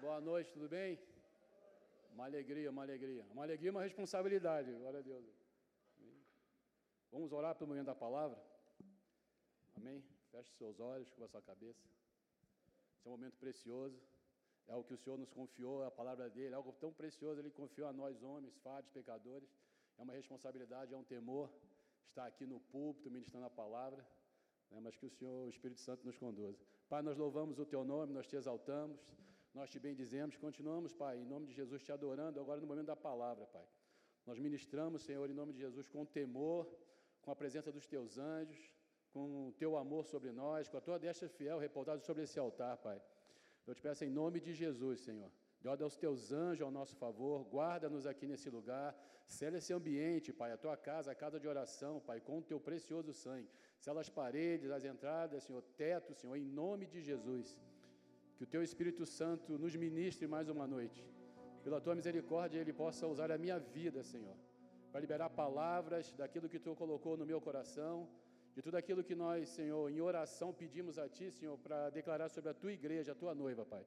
Boa noite, tudo bem? Uma alegria, uma alegria. Uma alegria uma responsabilidade, glória a Deus. Vamos orar pelo momento da palavra? Amém? Feche seus olhos, com a sua cabeça. Esse é um momento precioso. É o que o Senhor nos confiou, a palavra dele, é algo tão precioso, ele confiou a nós, homens, falhos, pecadores. É uma responsabilidade, é um temor estar aqui no púlpito ministrando a palavra, né, mas que o Senhor, o Espírito Santo, nos conduza. Pai, nós louvamos o teu nome, nós te exaltamos, nós te bendizemos, continuamos, Pai, em nome de Jesus, te adorando agora no momento da palavra, Pai. Nós ministramos, Senhor, em nome de Jesus, com temor, com a presença dos teus anjos, com o teu amor sobre nós, com a tua destra fiel repousada sobre esse altar, Pai. Eu te peço em nome de Jesus, Senhor. Guarda os teus anjos ao nosso favor, guarda-nos aqui nesse lugar, sela esse ambiente, Pai, a tua casa, a casa de oração, Pai, com o teu precioso sangue. Sela as paredes, as entradas, Senhor, teto, Senhor, em nome de Jesus. Que o teu Espírito Santo nos ministre mais uma noite. Pela tua misericórdia, ele possa usar a minha vida, Senhor, para liberar palavras daquilo que tu colocou no meu coração, de tudo aquilo que nós, Senhor, em oração pedimos a ti, Senhor, para declarar sobre a tua igreja, a tua noiva, Pai.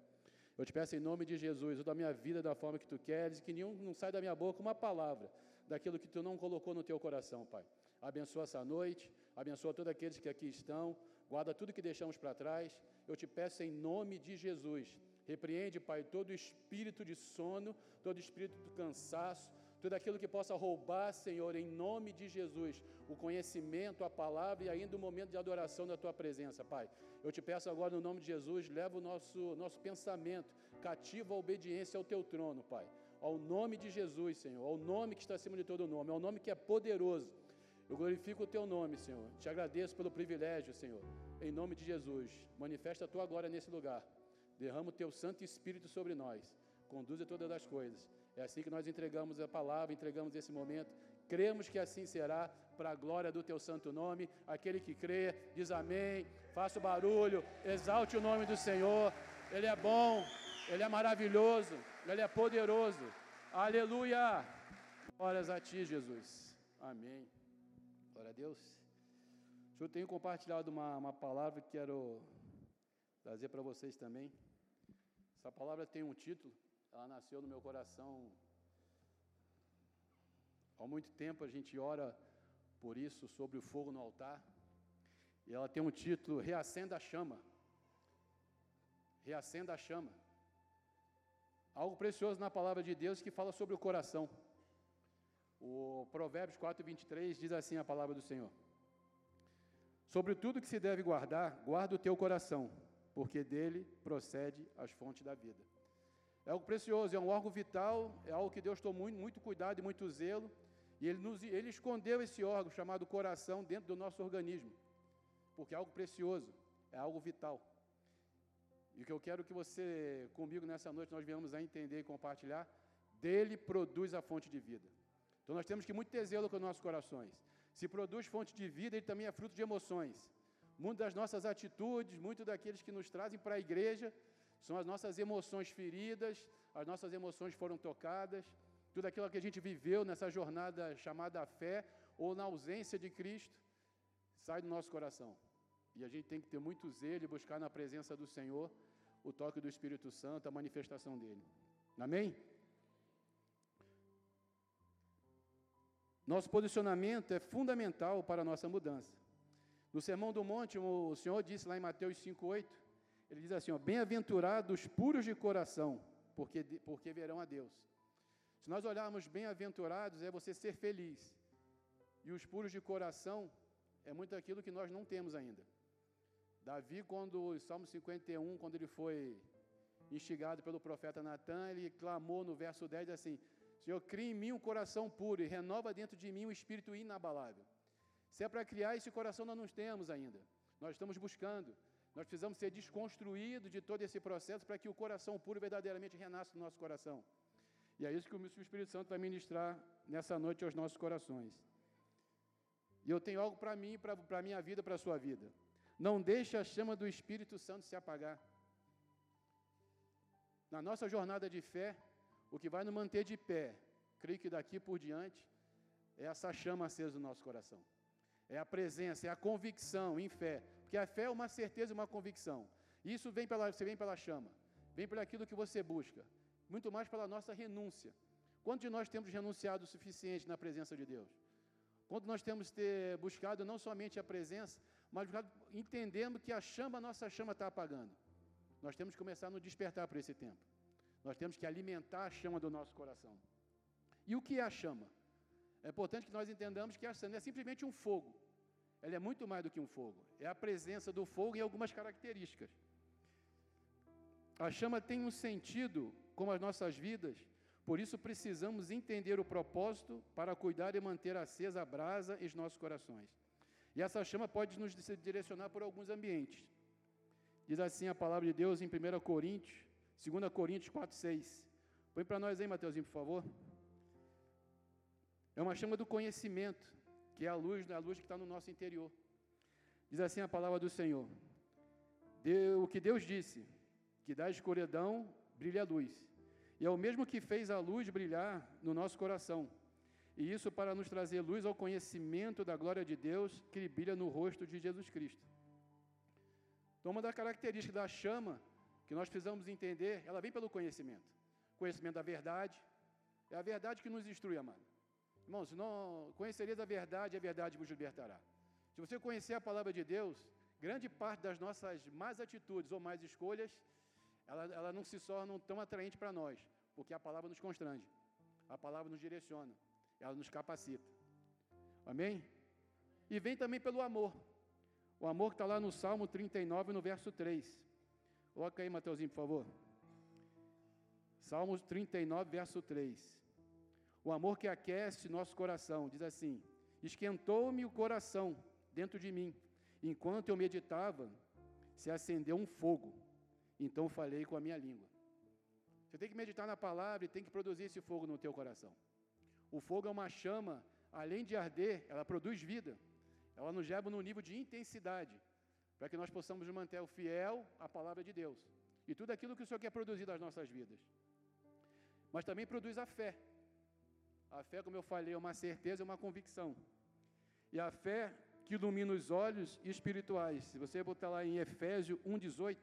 Eu te peço em nome de Jesus, usa a minha vida da forma que tu queres, e que nenhum não sai da minha boca uma palavra daquilo que tu não colocou no teu coração, Pai. Abençoa essa noite, abençoa todos aqueles que aqui estão, guarda tudo que deixamos para trás. Eu te peço em nome de Jesus. Repreende, Pai, todo espírito de sono, todo espírito de cansaço, tudo aquilo que possa roubar, Senhor, em nome de Jesus, o conhecimento, a palavra e ainda o momento de adoração da tua presença, Pai. Eu te peço agora, no nome de Jesus, leva o nosso, nosso pensamento cativo à obediência ao teu trono, Pai. Ao nome de Jesus, Senhor, ao nome que está acima de todo nome, ao nome que é poderoso. Eu glorifico o teu nome, Senhor. Te agradeço pelo privilégio, Senhor. Em nome de Jesus, manifesta a tua glória nesse lugar. Derrama o teu Santo Espírito sobre nós. Conduza todas as coisas. É assim que nós entregamos a palavra, entregamos esse momento. Cremos que assim será, para a glória do teu santo nome. Aquele que crê, diz amém. Faça o barulho, exalte o nome do Senhor. Ele é bom, ele é maravilhoso, ele é poderoso. Aleluia! Glórias a ti, Jesus. Amém. Glória a Deus. Eu tenho compartilhado uma, uma palavra que quero trazer para vocês também. Essa palavra tem um título, ela nasceu no meu coração. Há muito tempo a gente ora por isso, sobre o fogo no altar. E ela tem um título: Reacenda a chama. Reacenda a chama. Algo precioso na palavra de Deus que fala sobre o coração. O Provérbios 4, 23 diz assim a palavra do Senhor. Sobre tudo que se deve guardar, guarda o teu coração, porque dele procede as fontes da vida. É algo precioso, é um órgão vital, é algo que Deus tomou muito, muito cuidado e muito zelo, e ele, nos, ele escondeu esse órgão chamado coração dentro do nosso organismo, porque é algo precioso, é algo vital. E o que eu quero que você, comigo nessa noite, nós venhamos a entender e compartilhar, dele produz a fonte de vida. Então nós temos que muito ter zelo com os nossos corações. Se produz fonte de vida, ele também é fruto de emoções. Muito das nossas atitudes, muito daqueles que nos trazem para a igreja, são as nossas emoções feridas, as nossas emoções foram tocadas, tudo aquilo que a gente viveu nessa jornada chamada fé, ou na ausência de Cristo, sai do nosso coração. E a gente tem que ter muito zelo e buscar na presença do Senhor o toque do Espírito Santo, a manifestação dele. Amém? Nosso posicionamento é fundamental para a nossa mudança. No Sermão do Monte, o Senhor disse lá em Mateus 5,8, ele diz assim: Bem-aventurados puros de coração, porque, porque verão a Deus. Se nós olharmos bem-aventurados, é você ser feliz. E os puros de coração é muito aquilo que nós não temos ainda. Davi, quando, Salmo 51, quando ele foi instigado pelo profeta Natan, ele clamou no verso 10 assim: Senhor, cria em mim um coração puro e renova dentro de mim um espírito inabalável. Se é para criar esse coração, nós não temos ainda. Nós estamos buscando. Nós precisamos ser desconstruídos de todo esse processo para que o coração puro verdadeiramente renasça no nosso coração. E é isso que o Espírito Santo vai ministrar nessa noite aos nossos corações. E eu tenho algo para mim, para a minha vida, para a sua vida. Não deixe a chama do Espírito Santo se apagar. Na nossa jornada de fé, o que vai nos manter de pé, creio que daqui por diante, é essa chama acesa no nosso coração. É a presença, é a convicção em fé. Porque a fé é uma certeza e uma convicção. Isso vem pela, você vem pela chama. vem por aquilo que você busca, muito mais pela nossa renúncia. Quanto de nós temos renunciado o suficiente na presença de Deus? Quanto nós temos ter buscado não somente a presença, mas entendendo que a chama, a nossa chama está apagando. Nós temos que começar a nos despertar para esse tempo. Nós temos que alimentar a chama do nosso coração. E o que é a chama? É importante que nós entendamos que a chama é simplesmente um fogo. Ela é muito mais do que um fogo. É a presença do fogo em algumas características. A chama tem um sentido, como as nossas vidas, por isso precisamos entender o propósito para cuidar e manter acesa a brasa em nossos corações. E essa chama pode nos direcionar por alguns ambientes. Diz assim a palavra de Deus em 1 Coríntios, 2 Coríntios 4, 6. Põe para nós aí, Mateuzinho, por favor. É uma chama do conhecimento, que é a luz, a luz que está no nosso interior. Diz assim a palavra do Senhor. o que Deus disse, que da escuridão brilha a luz. E é o mesmo que fez a luz brilhar no nosso coração. E isso para nos trazer luz ao conhecimento da glória de Deus que brilha no rosto de Jesus Cristo. Então, uma das características da chama que nós precisamos entender, ela vem pelo conhecimento. Conhecimento da verdade. É a verdade que nos instrui, amado. Irmão, se não conhecereis a verdade, a verdade vos libertará. Se você conhecer a palavra de Deus, grande parte das nossas más atitudes ou más escolhas ela, ela não se torna tão atraente para nós, porque a palavra nos constrange, a palavra nos direciona, ela nos capacita. Amém? E vem também pelo amor. O amor que está lá no Salmo 39, no verso 3. Coloca aí, Mateuzinho, por favor. Salmos 39, verso 3. O amor que aquece nosso coração, diz assim: Esquentou-me o coração dentro de mim, enquanto eu meditava, se acendeu um fogo então falei com a minha língua. Você tem que meditar na palavra e tem que produzir esse fogo no teu coração. O fogo é uma chama, além de arder, ela produz vida. Ela nos leva num nível de intensidade, para que nós possamos manter o fiel à palavra de Deus. E tudo aquilo que o Senhor quer produzir nas nossas vidas. Mas também produz a fé. A fé, como eu falei, é uma certeza, é uma convicção. E a fé que ilumina os olhos espirituais. Se você botar lá em Efésio 1,18,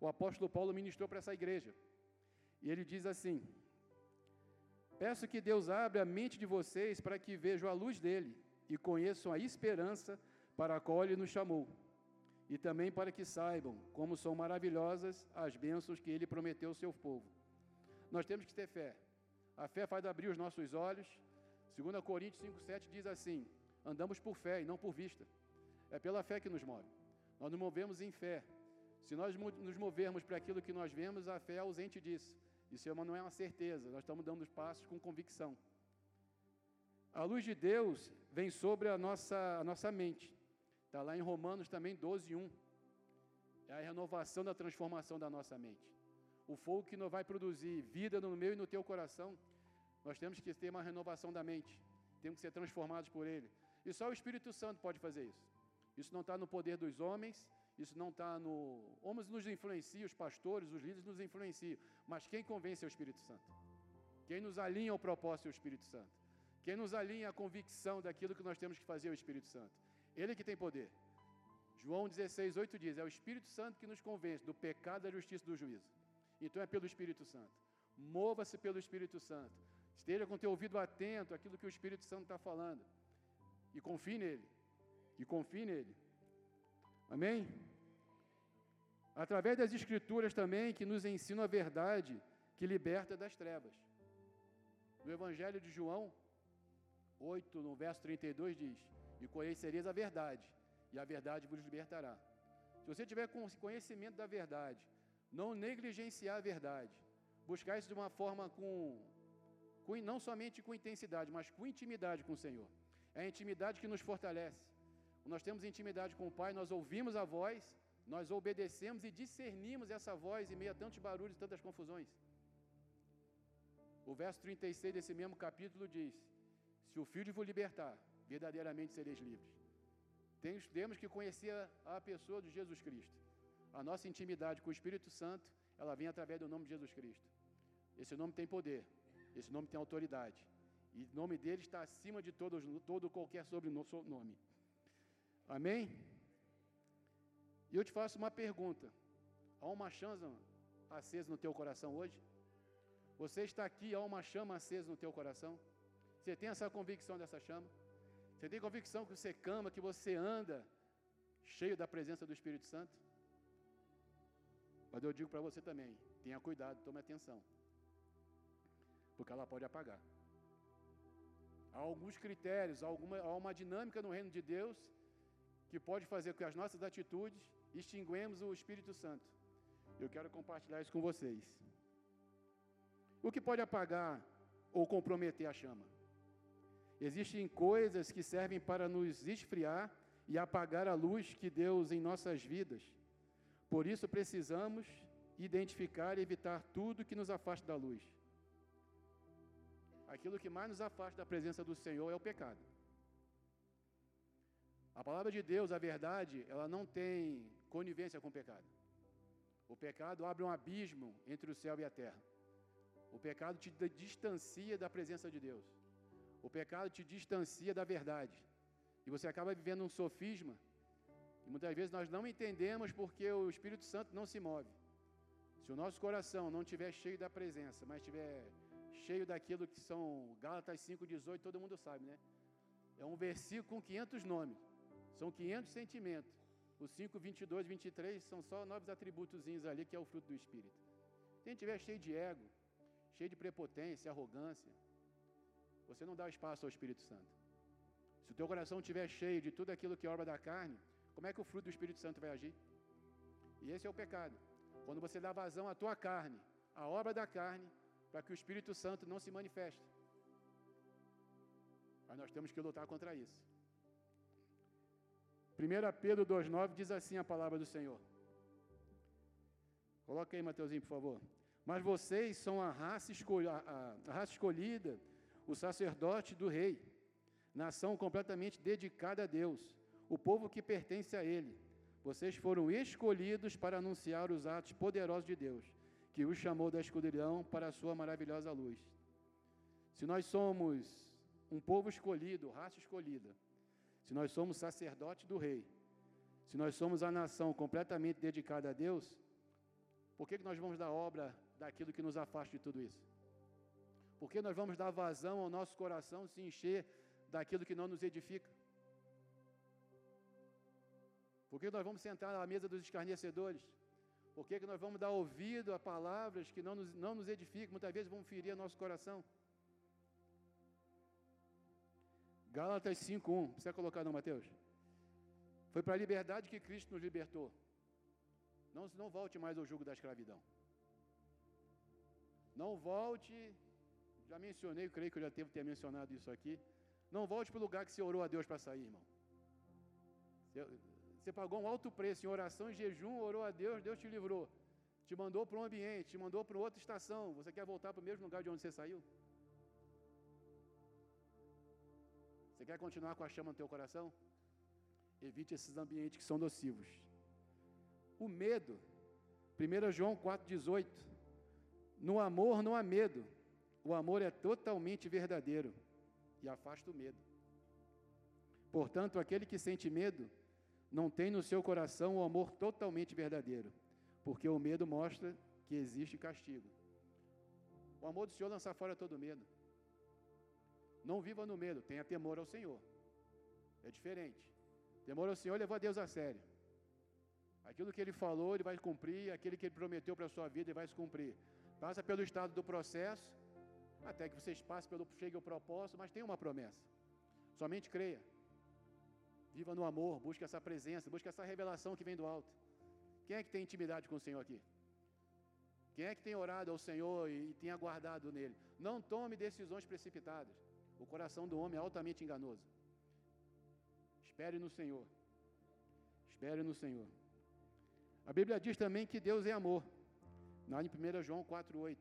o apóstolo Paulo ministrou para essa igreja. E ele diz assim: Peço que Deus abra a mente de vocês para que vejam a luz dele e conheçam a esperança para a qual ele nos chamou, e também para que saibam como são maravilhosas as bênçãos que ele prometeu ao seu povo. Nós temos que ter fé. A fé faz abrir os nossos olhos. 2 Coríntios 5,7 diz assim: andamos por fé e não por vista. É pela fé que nos move. Nós nos movemos em fé, se nós nos movermos para aquilo que nós vemos, a fé é ausente disso. Isso não é uma certeza, nós estamos dando os passos com convicção. A luz de Deus vem sobre a nossa, a nossa mente. Está lá em Romanos também 12, 1. É a renovação da transformação da nossa mente. O fogo que não vai produzir vida no meu e no teu coração, nós temos que ter uma renovação da mente. Temos que ser transformados por Ele. E só o Espírito Santo pode fazer isso. Isso não está no poder dos homens, isso não está no. Homens nos influenciam, os pastores, os líderes nos influenciam. Mas quem convence é o Espírito Santo. Quem nos alinha ao propósito é o Espírito Santo. Quem nos alinha à convicção daquilo que nós temos que fazer é o Espírito Santo. Ele que tem poder. João 16, 8 diz: É o Espírito Santo que nos convence do pecado, da justiça e do juízo. Então é pelo Espírito Santo. Mova-se pelo Espírito Santo. Esteja com teu ouvido atento àquilo que o Espírito Santo está falando. E confie nele. E confie nele. Amém? Através das Escrituras também, que nos ensinam a verdade que liberta das trevas. No Evangelho de João 8, no verso 32, diz: E conhecereis a verdade, e a verdade vos libertará. Se você tiver conhecimento da verdade, não negligenciar a verdade, buscar isso de uma forma com, com não somente com intensidade, mas com intimidade com o Senhor. É a intimidade que nos fortalece. Nós temos intimidade com o Pai, nós ouvimos a voz, nós obedecemos e discernimos essa voz em meio a tantos barulhos e tantas confusões. O verso 36 desse mesmo capítulo diz: Se o Filho vos libertar, verdadeiramente sereis livres. Temos que conhecer a pessoa de Jesus Cristo. A nossa intimidade com o Espírito Santo, ela vem através do nome de Jesus Cristo. Esse nome tem poder, esse nome tem autoridade. E o nome dele está acima de todos, todo qualquer sobrenome. Amém? E eu te faço uma pergunta: há uma chance, acesa no teu coração hoje? Você está aqui, há uma chama acesa no teu coração? Você tem essa convicção dessa chama? Você tem convicção que você cama, que você anda cheio da presença do Espírito Santo? Mas eu digo para você também, tenha cuidado, tome atenção. Porque ela pode apagar. Há alguns critérios, há, alguma, há uma dinâmica no reino de Deus que pode fazer com que as nossas atitudes extinguemos o Espírito Santo. Eu quero compartilhar isso com vocês. O que pode apagar ou comprometer a chama? Existem coisas que servem para nos esfriar e apagar a luz que Deus em nossas vidas. Por isso precisamos identificar e evitar tudo que nos afasta da luz. Aquilo que mais nos afasta da presença do Senhor é o pecado. A palavra de Deus, a verdade, ela não tem conivência com o pecado. O pecado abre um abismo entre o céu e a terra. O pecado te distancia da presença de Deus. O pecado te distancia da verdade. E você acaba vivendo um sofisma. E muitas vezes nós não entendemos porque o Espírito Santo não se move. Se o nosso coração não estiver cheio da presença, mas estiver cheio daquilo que são Gálatas 5,18, todo mundo sabe, né? É um versículo com 500 nomes. São 500 sentimentos. Os 5, 22, 23 são só novos atributos ali que é o fruto do Espírito. Se estiver cheio de ego, cheio de prepotência, arrogância, você não dá espaço ao Espírito Santo. Se o teu coração estiver cheio de tudo aquilo que é obra da carne, como é que o fruto do Espírito Santo vai agir? E esse é o pecado. Quando você dá vazão à tua carne, à obra da carne, para que o Espírito Santo não se manifeste. Mas nós temos que lutar contra isso. 1 Pedro 2,9 diz assim a palavra do Senhor. Coloca aí, Mateuzinho, por favor. Mas vocês são a raça, a, a raça escolhida, o sacerdote do rei, nação completamente dedicada a Deus, o povo que pertence a Ele. Vocês foram escolhidos para anunciar os atos poderosos de Deus, que os chamou da escuridão para a sua maravilhosa luz. Se nós somos um povo escolhido, raça escolhida, se nós somos sacerdote do rei, se nós somos a nação completamente dedicada a Deus, por que, que nós vamos dar obra daquilo que nos afasta de tudo isso? Por que nós vamos dar vazão ao nosso coração se encher daquilo que não nos edifica? Por que nós vamos sentar à mesa dos escarnecedores? Por que, que nós vamos dar ouvido a palavras que não nos, não nos edificam, muitas vezes vão ferir nosso coração? Gálatas 5.1, precisa colocar não, Mateus? Foi para a liberdade que Cristo nos libertou. Não, não volte mais ao jugo da escravidão. Não volte, já mencionei, creio que eu já devo ter mencionado isso aqui. Não volte para o lugar que você orou a Deus para sair, irmão. Você, você pagou um alto preço em oração e jejum, orou a Deus, Deus te livrou. Te mandou para um ambiente, te mandou para outra estação. Você quer voltar para o mesmo lugar de onde você saiu? Você quer continuar com a chama no teu coração? Evite esses ambientes que são nocivos. O medo. 1 João 4,18. No amor não há medo. O amor é totalmente verdadeiro e afasta o medo. Portanto, aquele que sente medo não tem no seu coração o amor totalmente verdadeiro, porque o medo mostra que existe castigo. O amor do Senhor lança fora todo medo. Não viva no medo, tenha temor ao Senhor. É diferente. Temor ao Senhor levou a Deus a sério. Aquilo que ele falou, ele vai cumprir, aquilo que ele prometeu para a sua vida, ele vai se cumprir. Passa pelo estado do processo, até que vocês passem pelo chegue ao propósito, mas tem uma promessa. Somente creia. Viva no amor, busque essa presença, busque essa revelação que vem do alto. Quem é que tem intimidade com o Senhor aqui? Quem é que tem orado ao Senhor e, e tem aguardado nele? Não tome decisões precipitadas. O coração do homem é altamente enganoso. Espere no Senhor. Espere no Senhor. A Bíblia diz também que Deus é amor. Lá em 1 João 4,8.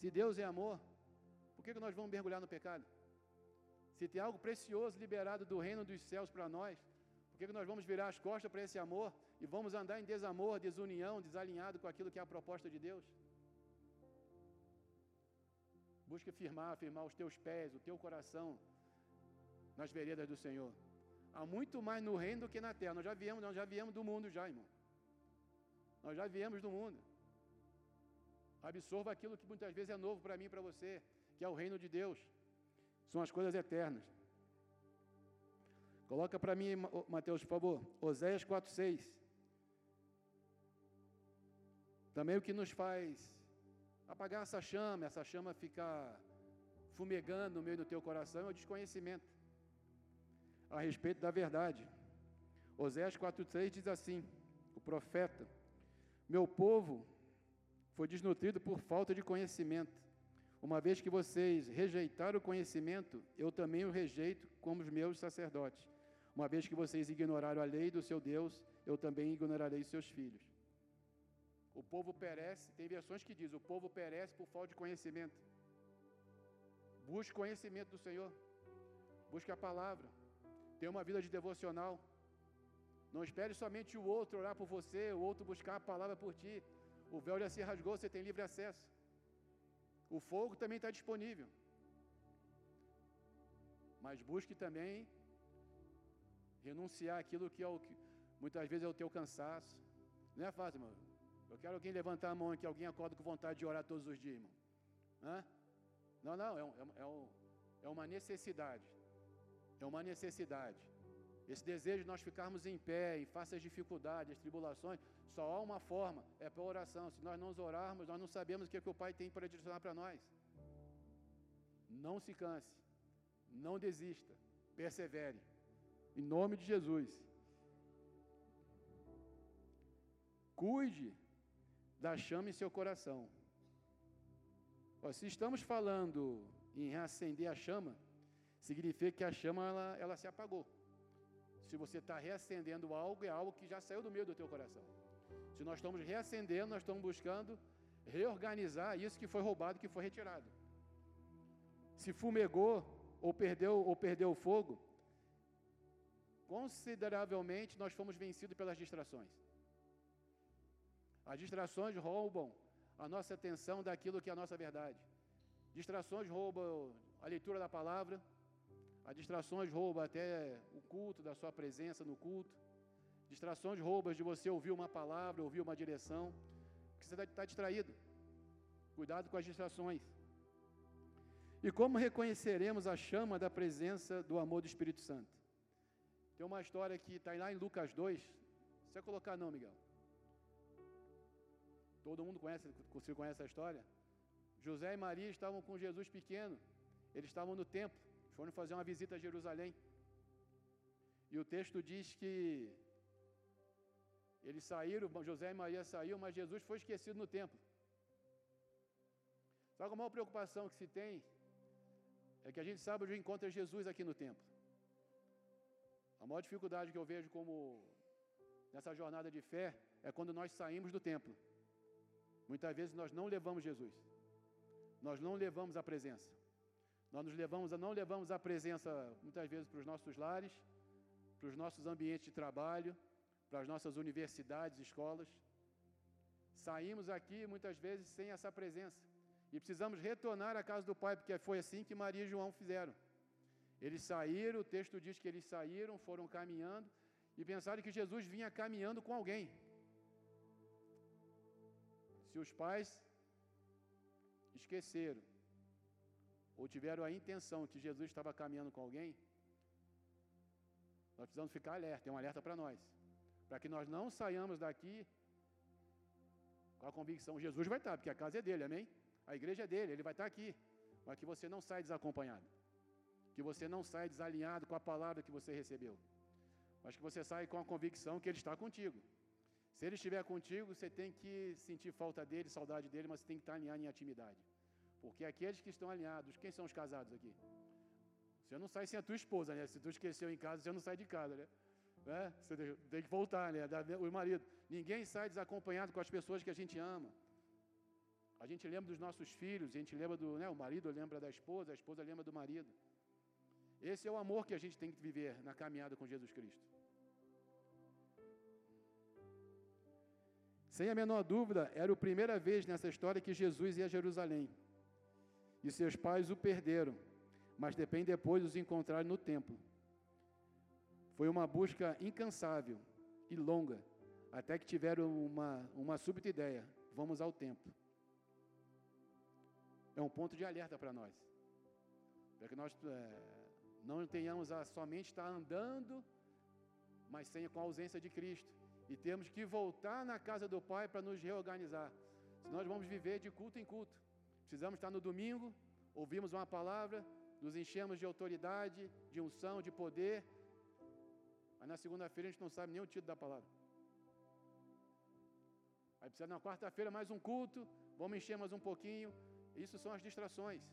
Se Deus é amor, por que nós vamos mergulhar no pecado? Se tem algo precioso liberado do reino dos céus para nós, por que nós vamos virar as costas para esse amor e vamos andar em desamor, desunião, desalinhado com aquilo que é a proposta de Deus? Busque firmar, firmar os teus pés, o teu coração nas veredas do Senhor. Há muito mais no reino do que na terra. Nós já viemos, nós já viemos do mundo já, irmão. Nós já viemos do mundo. Absorva aquilo que muitas vezes é novo para mim e para você, que é o reino de Deus. São as coisas eternas. Coloca para mim, Mateus, por favor. Oséias 4,6. Também o que nos faz apagar essa chama, essa chama ficar fumegando no meio do teu coração, é o desconhecimento a respeito da verdade. Oséias 4,3 diz assim: o profeta, meu povo foi desnutrido por falta de conhecimento. Uma vez que vocês rejeitaram o conhecimento, eu também o rejeito como os meus sacerdotes. Uma vez que vocês ignoraram a lei do seu Deus, eu também ignorarei seus filhos. O povo perece, tem versões que diz, o povo perece por falta de conhecimento. Busque conhecimento do Senhor. Busque a palavra. Tenha uma vida de devocional. Não espere somente o outro orar por você, o outro buscar a palavra por ti. O véu já se rasgou, você tem livre acesso. O fogo também está disponível. Mas busque também renunciar aquilo que é o que muitas vezes é o teu cansaço. Não é fácil, irmão. Eu quero alguém levantar a mão aqui, alguém acorda com vontade de orar todos os dias, irmão. Hã? Não, não, é, um, é, um, é uma necessidade. É uma necessidade. Esse desejo de nós ficarmos em pé, em face às dificuldades, às tribulações, só há uma forma, é para oração. Se nós não orarmos, nós não sabemos o que, é que o Pai tem para direcionar para nós. Não se canse, não desista, persevere. Em nome de Jesus. Cuide da chama em seu coração. se estamos falando em reacender a chama, significa que a chama ela, ela se apagou. Se você está reacendendo algo, é algo que já saiu do meio do teu coração. Se nós estamos reacendendo, nós estamos buscando reorganizar isso que foi roubado, que foi retirado. Se fumegou ou perdeu ou perdeu o fogo, consideravelmente nós fomos vencidos pelas distrações. As distrações roubam a nossa atenção daquilo que é a nossa verdade. Distrações roubam a leitura da palavra, as distrações roubam até o culto, da sua presença no culto. Distrações roubam de você ouvir uma palavra, ouvir uma direção, porque você está distraído. Cuidado com as distrações. E como reconheceremos a chama da presença do amor do Espírito Santo? Tem uma história que está lá em Lucas 2. Você colocar não, Miguel? Todo mundo conhece, você conhece a história? José e Maria estavam com Jesus pequeno. Eles estavam no templo foram fazer uma visita a Jerusalém. E o texto diz que eles saíram, José e Maria saíram, mas Jesus foi esquecido no templo. Sabe a maior preocupação que se tem? É que a gente sabe onde encontra Jesus aqui no templo. A maior dificuldade que eu vejo como nessa jornada de fé é quando nós saímos do templo. Muitas vezes nós não levamos Jesus. Nós não levamos a presença. Nós nos levamos, não levamos a presença muitas vezes para os nossos lares, para os nossos ambientes de trabalho, para as nossas universidades, escolas. Saímos aqui muitas vezes sem essa presença. E precisamos retornar à casa do Pai, porque foi assim que Maria e João fizeram. Eles saíram, o texto diz que eles saíram, foram caminhando e pensaram que Jesus vinha caminhando com alguém. Se os pais esqueceram ou tiveram a intenção que Jesus estava caminhando com alguém, nós precisamos ficar alerta, tem um alerta para nós, para que nós não saiamos daqui com a convicção, Jesus vai estar, porque a casa é dele, amém? A igreja é dele, ele vai estar aqui, mas que você não saia desacompanhado, que você não saia desalinhado com a palavra que você recebeu, mas que você saia com a convicção que ele está contigo. Se ele estiver contigo, você tem que sentir falta dele, saudade dele, mas você tem que estar alinhado em intimidade. Porque aqueles que estão alinhados, quem são os casados aqui? Você não sai sem a tua esposa, né? Se tu esqueceu em casa, você não sai de casa, né? né? Você tem que voltar, né? O marido. Ninguém sai desacompanhado com as pessoas que a gente ama. A gente lembra dos nossos filhos, a gente lembra do, né? O marido lembra da esposa, a esposa lembra do marido. Esse é o amor que a gente tem que viver na caminhada com Jesus Cristo. Sem a menor dúvida, era a primeira vez nessa história que Jesus ia a Jerusalém e seus pais o perderam, mas depende depois os encontrar no templo. Foi uma busca incansável e longa, até que tiveram uma, uma súbita ideia: vamos ao templo. é um ponto de alerta para nós. Para que nós é, não tenhamos a somente estar andando, mas sem, com a ausência de Cristo. E temos que voltar na casa do Pai para nos reorganizar. Se nós vamos viver de culto em culto. Precisamos estar no domingo, ouvimos uma palavra, nos enchemos de autoridade, de unção, de poder, mas na segunda-feira a gente não sabe nem o título da palavra. Aí precisa na quarta-feira mais um culto, vamos encher mais um pouquinho. Isso são as distrações.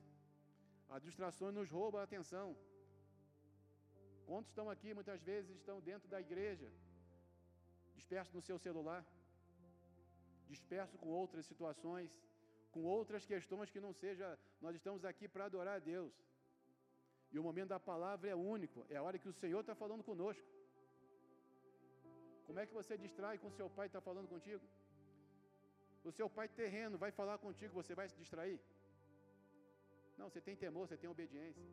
As distrações nos roubam a atenção. Quantos estão aqui, muitas vezes estão dentro da igreja, dispersos no seu celular, dispersos com outras situações, com outras questões que não seja, nós estamos aqui para adorar a Deus. E o momento da palavra é único, é a hora que o Senhor está falando conosco. Como é que você distrai com seu pai está falando contigo? O seu pai terreno vai falar contigo, você vai se distrair? Não, você tem temor, você tem obediência.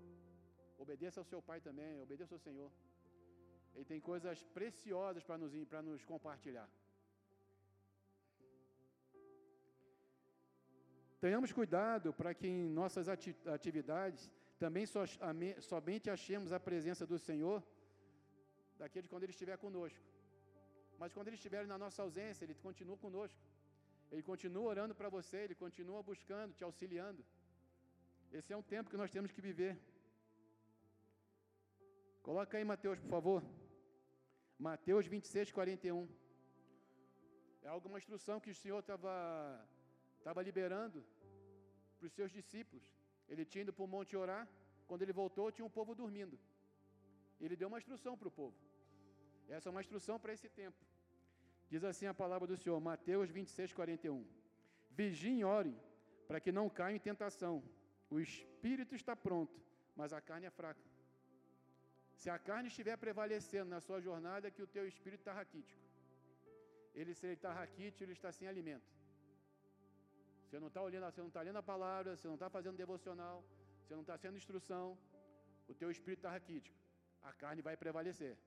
Obedeça ao seu pai também, obedeça ao Senhor. Ele tem coisas preciosas para nos, para nos compartilhar. Tenhamos cuidado para que em nossas atividades também so, somente achemos a presença do Senhor daquele quando Ele estiver conosco. Mas quando Ele estiver na nossa ausência, Ele continua conosco. Ele continua orando para você, Ele continua buscando, te auxiliando. Esse é um tempo que nós temos que viver. Coloca aí Mateus, por favor. Mateus 26, 41. É alguma instrução que o Senhor estava liberando para os seus discípulos. Ele tinha ido para o monte orar. Quando ele voltou, tinha um povo dormindo. Ele deu uma instrução para o povo. Essa é uma instrução para esse tempo. Diz assim a palavra do Senhor, Mateus 26, 41. Vigiem e orem, para que não caiam em tentação. O espírito está pronto, mas a carne é fraca. Se a carne estiver prevalecendo na sua jornada, é que o teu espírito está raquítico. Ele, se ele está raquítico, ele está sem alimento. Você não está olhando, você não está lendo a palavra, você não está fazendo devocional, você não está sendo instrução, o teu espírito está raquítico. A carne vai prevalecer.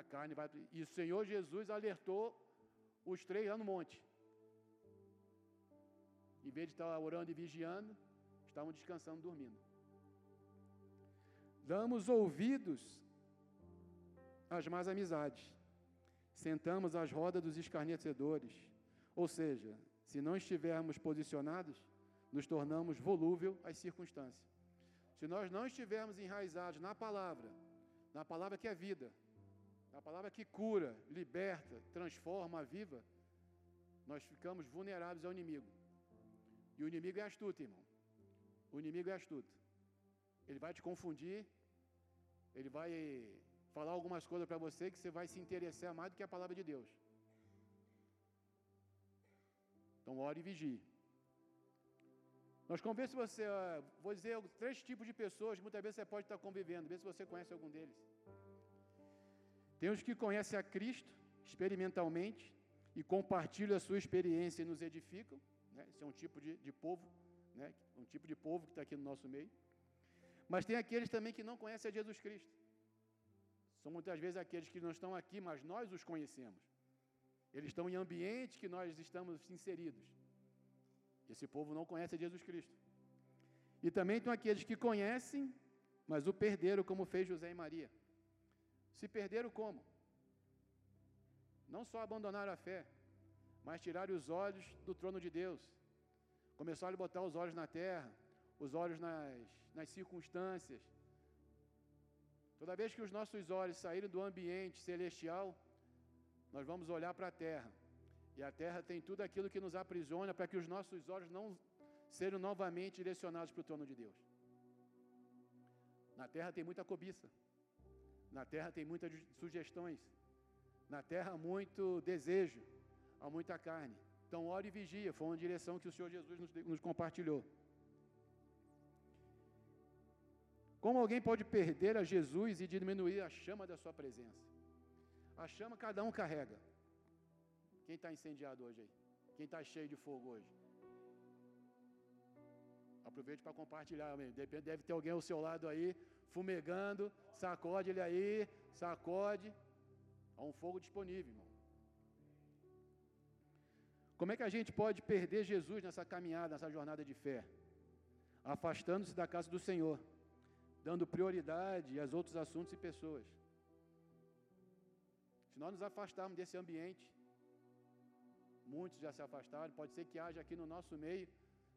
A carne vai. E o Senhor Jesus alertou os três lá no monte. Em vez de estar orando e vigiando, estavam descansando, dormindo. Damos ouvidos às más amizades. Sentamos às rodas dos escarnecedores. Ou seja, se não estivermos posicionados, nos tornamos volúvel às circunstâncias. Se nós não estivermos enraizados na palavra, na palavra que é vida, na palavra que cura, liberta, transforma, aviva, nós ficamos vulneráveis ao inimigo. E o inimigo é astuto, irmão. O inimigo é astuto. Ele vai te confundir, ele vai falar algumas coisas para você que você vai se interessar mais do que a palavra de Deus. Então, ore e vigie. Nós conversamos você, vou dizer três tipos de pessoas que muitas vezes você pode estar convivendo, vê se você conhece algum deles. Tem os que conhecem a Cristo experimentalmente e compartilham a sua experiência e nos edificam. Né? Esse é um tipo de, de povo, né? um tipo de povo que está aqui no nosso meio. Mas tem aqueles também que não conhecem a Jesus Cristo. São muitas vezes aqueles que não estão aqui, mas nós os conhecemos. Eles estão em ambiente que nós estamos inseridos. Esse povo não conhece Jesus Cristo. E também tem aqueles que conhecem, mas o perderam, como fez José e Maria. Se perderam como? Não só abandonaram a fé, mas tiraram os olhos do trono de Deus. Começaram a botar os olhos na terra, os olhos nas, nas circunstâncias. Toda vez que os nossos olhos saírem do ambiente celestial, nós vamos olhar para a terra. E a terra tem tudo aquilo que nos aprisiona para que os nossos olhos não sejam novamente direcionados para o trono de Deus. Na terra tem muita cobiça. Na terra tem muitas sugestões. Na terra, muito desejo. Há muita carne. Então, ore e vigia. Foi uma direção que o Senhor Jesus nos, nos compartilhou. Como alguém pode perder a Jesus e diminuir a chama da sua presença? A chama cada um carrega. Quem está incendiado hoje aí? Quem está cheio de fogo hoje? Aproveite para compartilhar. Deve ter alguém ao seu lado aí, fumegando. Sacode ele aí, sacode. Há um fogo disponível, irmão. Como é que a gente pode perder Jesus nessa caminhada, nessa jornada de fé? Afastando-se da casa do Senhor, dando prioridade aos outros assuntos e pessoas. Nós nos afastarmos desse ambiente, muitos já se afastaram, pode ser que haja aqui no nosso meio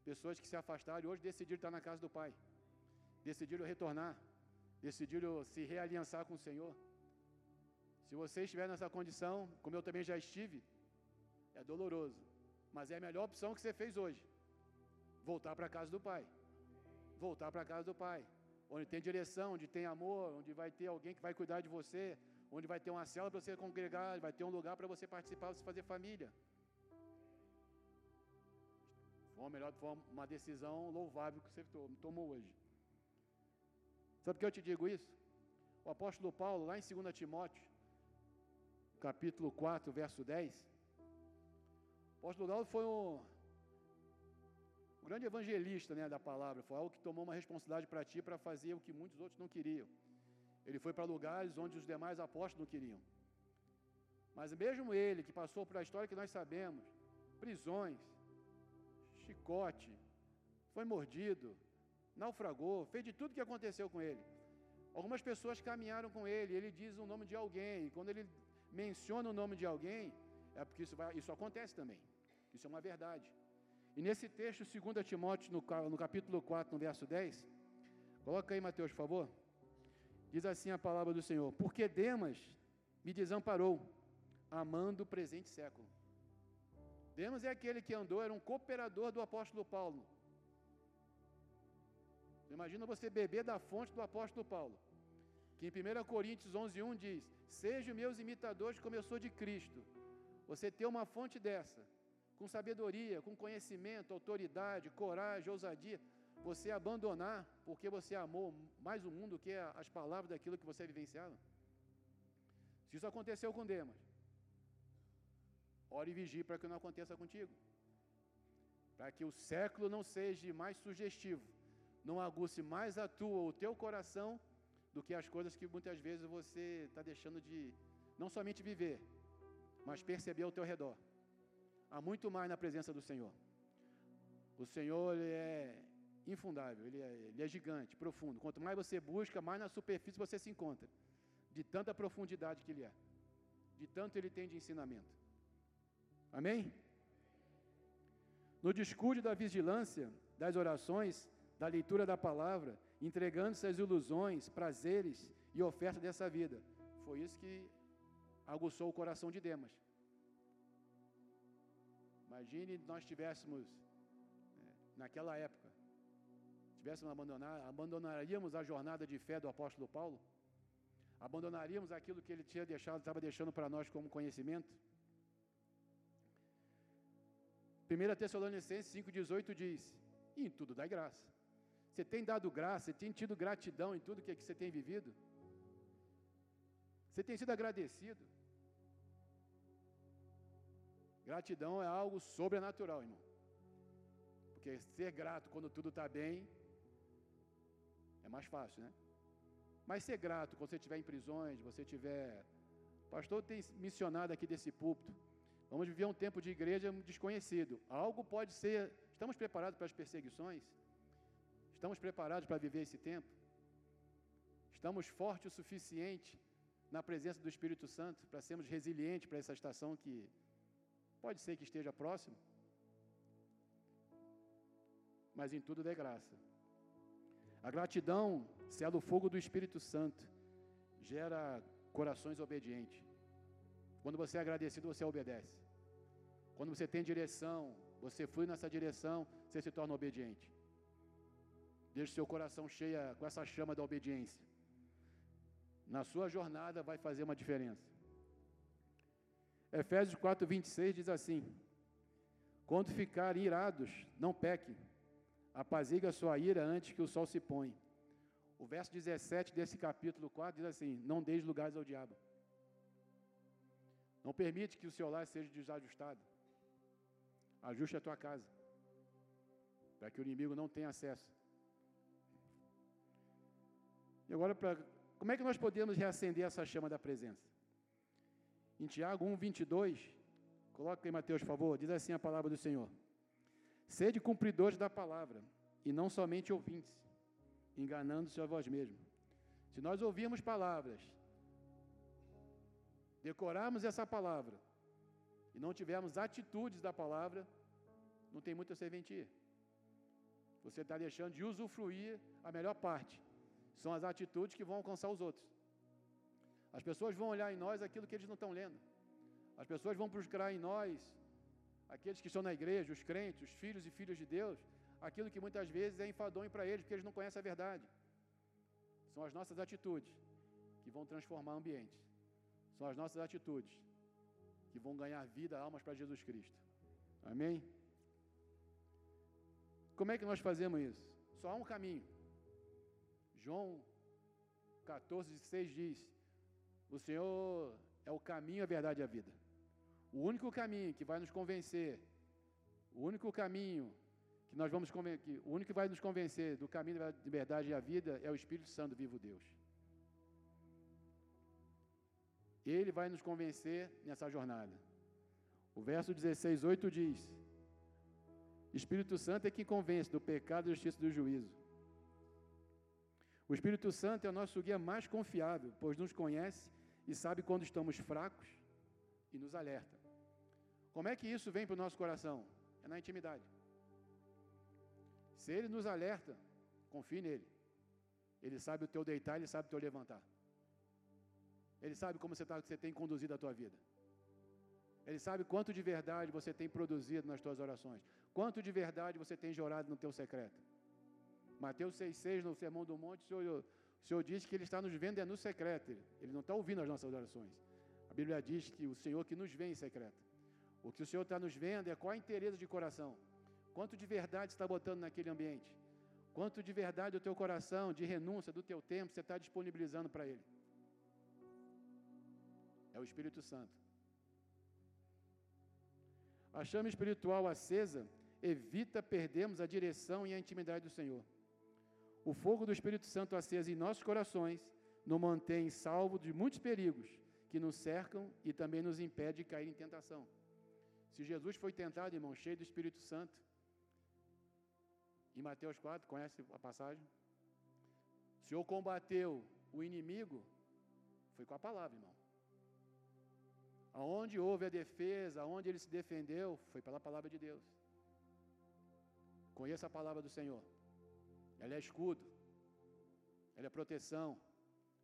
pessoas que se afastaram e hoje decidiram estar na casa do Pai, decidiram retornar, decidiram se realiançar com o Senhor. Se você estiver nessa condição, como eu também já estive, é doloroso, mas é a melhor opção que você fez hoje. Voltar para a casa do Pai. Voltar para a casa do Pai. Onde tem direção, onde tem amor, onde vai ter alguém que vai cuidar de você, onde vai ter uma cela para você congregar, vai ter um lugar para você participar, você fazer família. Foi uma melhor foi uma decisão louvável que você tomou hoje. Sabe por que eu te digo isso? O apóstolo Paulo, lá em 2 Timóteo, capítulo 4, verso 10, o apóstolo Paulo foi um, um grande evangelista né, da palavra, foi algo que tomou uma responsabilidade para ti para fazer o que muitos outros não queriam. Ele foi para lugares onde os demais apóstolos não queriam. Mas mesmo ele, que passou por a história que nós sabemos, prisões, chicote, foi mordido, naufragou, fez de tudo que aconteceu com ele. Algumas pessoas caminharam com ele, ele diz o nome de alguém, quando ele menciona o nome de alguém, é porque isso, vai, isso acontece também. Isso é uma verdade. E nesse texto, 2 Timóteo, no, no capítulo 4, no verso 10, coloca aí, Mateus, por favor. Diz assim a palavra do Senhor: Porque Demas me desamparou, amando o presente século. Demas é aquele que andou, era um cooperador do apóstolo Paulo. Imagina você beber da fonte do apóstolo Paulo, que em 1 Coríntios 11:1 diz: "Sejam meus imitadores como eu sou de Cristo". Você ter uma fonte dessa, com sabedoria, com conhecimento, autoridade, coragem, ousadia, você abandonar porque você amou mais o mundo que as palavras daquilo que você vivenciava? Se isso aconteceu com Demas, ore e vigie para que não aconteça contigo. Para que o século não seja mais sugestivo, não aguce mais a tua, o teu coração, do que as coisas que muitas vezes você está deixando de não somente viver, mas perceber ao teu redor. Há muito mais na presença do Senhor. O Senhor é infundável, ele é, ele é gigante, profundo. Quanto mais você busca, mais na superfície você se encontra. De tanta profundidade que ele é, de tanto ele tem de ensinamento. Amém? No descuido da vigilância, das orações, da leitura da palavra, entregando-se às ilusões, prazeres e ofertas dessa vida. Foi isso que aguçou o coração de Demas. Imagine nós tivéssemos, né, naquela época, tivéssemos abandonar, abandonaríamos a jornada de fé do apóstolo Paulo? Abandonaríamos aquilo que ele tinha deixado, estava deixando para nós como conhecimento? 1 Tessalonicenses 5,18 diz: em tudo dá graça. Você tem dado graça, você tem tido gratidão em tudo que, que você tem vivido? Você tem sido agradecido? Gratidão é algo sobrenatural, irmão. Porque ser grato quando tudo está bem é mais fácil, né? Mas ser grato quando você estiver em prisões, você estiver. O pastor tem missionado aqui desse púlpito. Vamos viver um tempo de igreja desconhecido. Algo pode ser. Estamos preparados para as perseguições? Estamos preparados para viver esse tempo? Estamos fortes o suficiente na presença do Espírito Santo para sermos resilientes para essa estação que pode ser que esteja próximo? Mas em tudo dê graça. A gratidão sela o fogo do Espírito Santo, gera corações obedientes. Quando você é agradecido, você obedece. Quando você tem direção, você flui nessa direção, você se torna obediente. Deixe seu coração cheio com essa chama da obediência. Na sua jornada vai fazer uma diferença. Efésios 4, 26 diz assim: Quando ficarem irados, não pequem, apaziga sua ira antes que o sol se ponha. O verso 17 desse capítulo 4 diz assim: Não deis lugares ao diabo. Não permite que o seu lar seja desajustado. Ajuste a tua casa, para que o inimigo não tenha acesso. E agora, pra, como é que nós podemos reacender essa chama da presença? Em Tiago 1, 22, Coloca aí, Mateus, por favor. Diz assim a palavra do Senhor: Sede cumpridores da palavra, e não somente ouvintes, enganando-se a vós mesmos. Se nós ouvirmos palavras, decorarmos essa palavra, e não tivermos atitudes da palavra, não tem muita serventia. Você está deixando de usufruir a melhor parte. São as atitudes que vão alcançar os outros. As pessoas vão olhar em nós aquilo que eles não estão lendo. As pessoas vão buscar em nós, aqueles que estão na igreja, os crentes, os filhos e filhas de Deus, aquilo que muitas vezes é enfadonho para eles, porque eles não conhecem a verdade. São as nossas atitudes que vão transformar ambientes. São as nossas atitudes que vão ganhar vida, almas para Jesus Cristo. Amém? Como é que nós fazemos isso? Só há um caminho. João 14, 6 diz: O Senhor é o caminho, a verdade e a vida. O único caminho que vai nos convencer, o único caminho que nós vamos que, o único que vai nos convencer do caminho da verdade e a vida é o Espírito Santo, vivo Deus. Ele vai nos convencer nessa jornada. O verso 16, 8 diz: Espírito Santo é quem convence do pecado, da justiça e do juízo. O Espírito Santo é o nosso guia mais confiável, pois nos conhece e sabe quando estamos fracos e nos alerta. Como é que isso vem para o nosso coração? É na intimidade. Se ele nos alerta, confie nele. Ele sabe o teu deitar, ele sabe o teu levantar. Ele sabe como você, tá, você tem conduzido a tua vida. Ele sabe quanto de verdade você tem produzido nas tuas orações. Quanto de verdade você tem jorado no teu secreto. Mateus 6,6, no Sermão do Monte, o Senhor, o Senhor diz que Ele está nos vendo é no secreto. Ele não está ouvindo as nossas orações. A Bíblia diz que o Senhor que nos vê em secreto. O que o Senhor está nos vendo é qual a interesse de coração. Quanto de verdade está botando naquele ambiente. Quanto de verdade o teu coração, de renúncia, do teu tempo, você está disponibilizando para Ele. É o Espírito Santo. A chama espiritual acesa evita perdermos a direção e a intimidade do Senhor. O fogo do Espírito Santo aceso em nossos corações nos mantém salvo de muitos perigos que nos cercam e também nos impede de cair em tentação. Se Jesus foi tentado, irmão, cheio do Espírito Santo, em Mateus 4, conhece a passagem? O Senhor combateu o inimigo, foi com a palavra, irmão. Aonde houve a defesa, aonde ele se defendeu, foi pela palavra de Deus. Conheça a palavra do Senhor. Ela é escudo. Ela é proteção.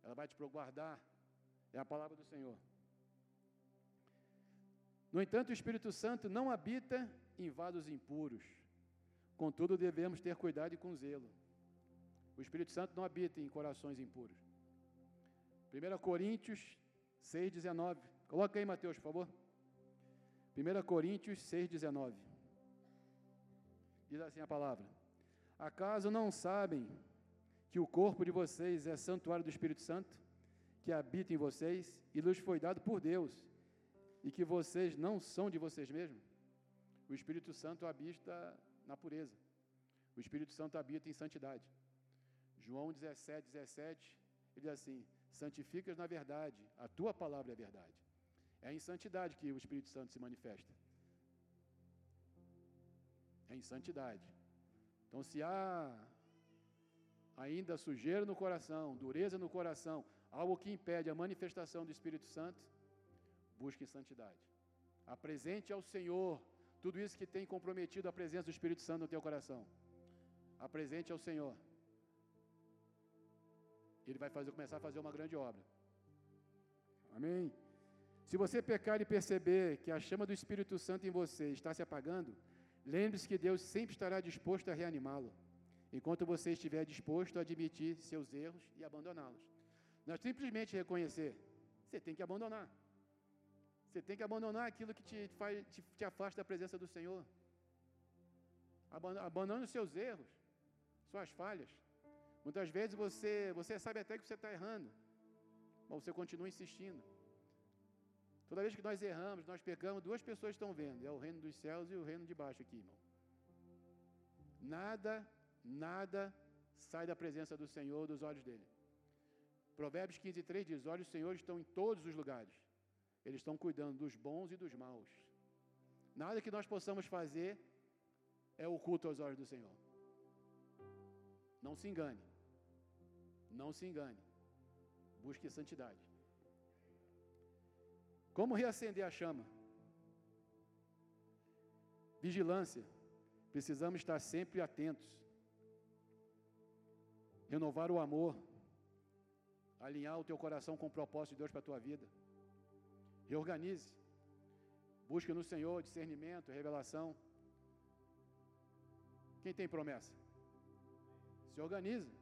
Ela vai te guardar. É a palavra do Senhor. No entanto, o Espírito Santo não habita em vasos impuros. Contudo, devemos ter cuidado e com zelo. O Espírito Santo não habita em corações impuros. 1 Coríntios 6,19. Coloca aí, Mateus, por favor. 1 Coríntios 6,19. Diz assim a palavra: Acaso não sabem que o corpo de vocês é santuário do Espírito Santo, que habita em vocês e lhes foi dado por Deus, e que vocês não são de vocês mesmos? O Espírito Santo habita na pureza. O Espírito Santo habita em santidade. João 17, 17, ele diz assim: santificas na verdade, a tua palavra é verdade. É em santidade que o Espírito Santo se manifesta. É em santidade. Então, se há ainda sujeira no coração, dureza no coração, algo que impede a manifestação do Espírito Santo, busque santidade. Apresente ao Senhor tudo isso que tem comprometido a presença do Espírito Santo no teu coração. Apresente ao Senhor. Ele vai fazer, começar a fazer uma grande obra. Amém? Se você pecar e perceber que a chama do Espírito Santo em você está se apagando, lembre-se que Deus sempre estará disposto a reanimá-lo, enquanto você estiver disposto a admitir seus erros e abandoná-los. Não é simplesmente reconhecer, você tem que abandonar. Você tem que abandonar aquilo que te, faz, te, te afasta da presença do Senhor. Abandone os seus erros, suas falhas. Muitas vezes você, você sabe até que você está errando, mas você continua insistindo. Toda vez que nós erramos, nós pecamos, duas pessoas estão vendo: é o reino dos céus e o reino de baixo aqui, irmão. Nada, nada sai da presença do Senhor, dos olhos dele. Provérbios 15, 3 diz: Olhos do Senhor estão em todos os lugares. Eles estão cuidando dos bons e dos maus. Nada que nós possamos fazer é oculto aos olhos do Senhor. Não se engane. Não se engane. Busque santidade. Como reacender a chama? Vigilância. Precisamos estar sempre atentos. Renovar o amor. Alinhar o teu coração com o propósito de Deus para a tua vida. Reorganize. Busque no Senhor discernimento, revelação. Quem tem promessa? Se organize.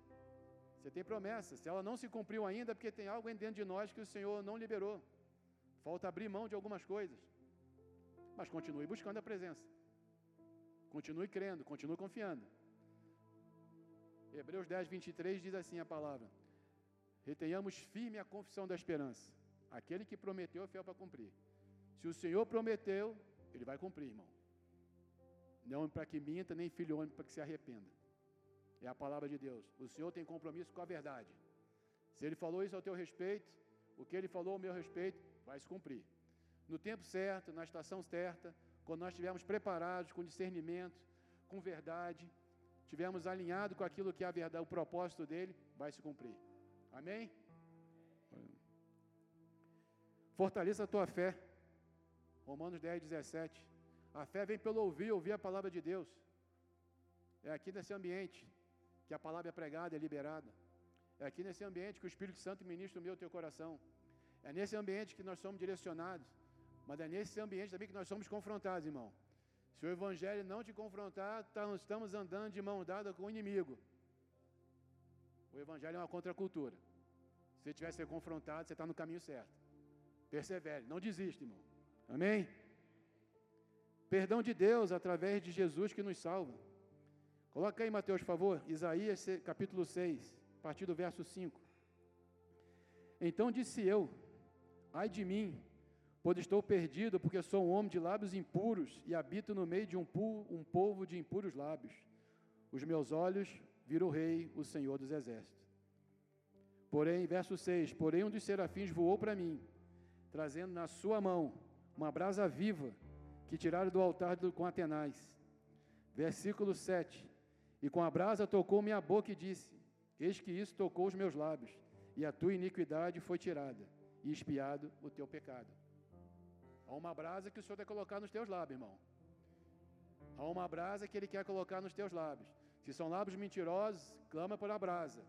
Você tem promessa. Se ela não se cumpriu ainda, é porque tem algo dentro de nós que o Senhor não liberou. Falta abrir mão de algumas coisas. Mas continue buscando a presença. Continue crendo, continue confiando. Hebreus 10, 23 diz assim a palavra: Retenhamos firme a confissão da esperança. Aquele que prometeu é fiel para cumprir. Se o Senhor prometeu, ele vai cumprir, irmão. Não para que minta, nem filho homem para que se arrependa. É a palavra de Deus. O Senhor tem compromisso com a verdade. Se ele falou isso ao teu respeito, o que ele falou ao meu respeito, vai se cumprir. No tempo certo, na estação certa, quando nós estivermos preparados com discernimento, com verdade, estivermos alinhados com aquilo que é a verdade, o propósito dele, vai se cumprir. Amém? Fortaleça a tua fé. Romanos 10, 17. A fé vem pelo ouvir, ouvir a palavra de Deus. É aqui nesse ambiente que a palavra é pregada, é liberada. É aqui nesse ambiente que o Espírito Santo ministra o meu teu coração. É nesse ambiente que nós somos direcionados. Mas é nesse ambiente também que nós somos confrontados, irmão. Se o Evangelho não te confrontar, tá, estamos andando de mão dada com o inimigo. O Evangelho é uma contracultura. Se você tiver ser confrontado, você está no caminho certo. Persevere, não desista, irmão. Amém? Perdão de Deus através de Jesus que nos salva. Coloca aí, Mateus, por favor, Isaías capítulo 6, a partir do verso 5. Então disse eu: Ai de mim, pois estou perdido, porque sou um homem de lábios impuros e habito no meio de um, um povo de impuros lábios. Os meus olhos viram o Rei, o Senhor dos Exércitos. Porém, verso 6: Porém, um dos serafins voou para mim, trazendo na sua mão uma brasa viva que tiraram do altar com Atenais. Versículo 7: e com a brasa tocou minha boca e disse: Eis que isso tocou os meus lábios, e a tua iniquidade foi tirada, e espiado o teu pecado. Há uma brasa que o Senhor quer colocar nos teus lábios, irmão. Há uma brasa que Ele quer colocar nos teus lábios. Se são lábios mentirosos, clama por a brasa.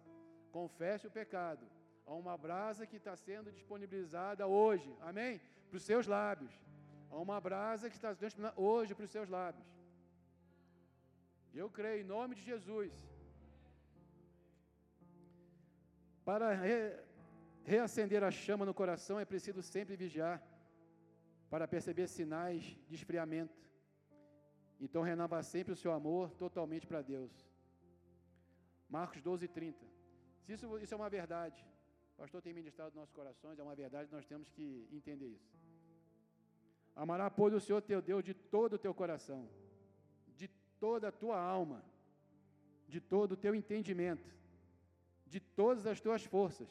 Confesse o pecado. Há uma brasa que está sendo disponibilizada hoje, amém? Para os seus lábios. Há uma brasa que está disponibilizada hoje para os seus lábios. Eu creio em nome de Jesus. Para re, reacender a chama no coração é preciso sempre vigiar para perceber sinais de esfriamento. Então renova sempre o seu amor totalmente para Deus. Marcos 12, 30. Se isso, isso é uma verdade, pastor tem ministrado nos nossos corações, é uma verdade, nós temos que entender isso. Amará, pois, o Senhor teu Deus de todo o teu coração toda a tua alma, de todo o teu entendimento, de todas as tuas forças.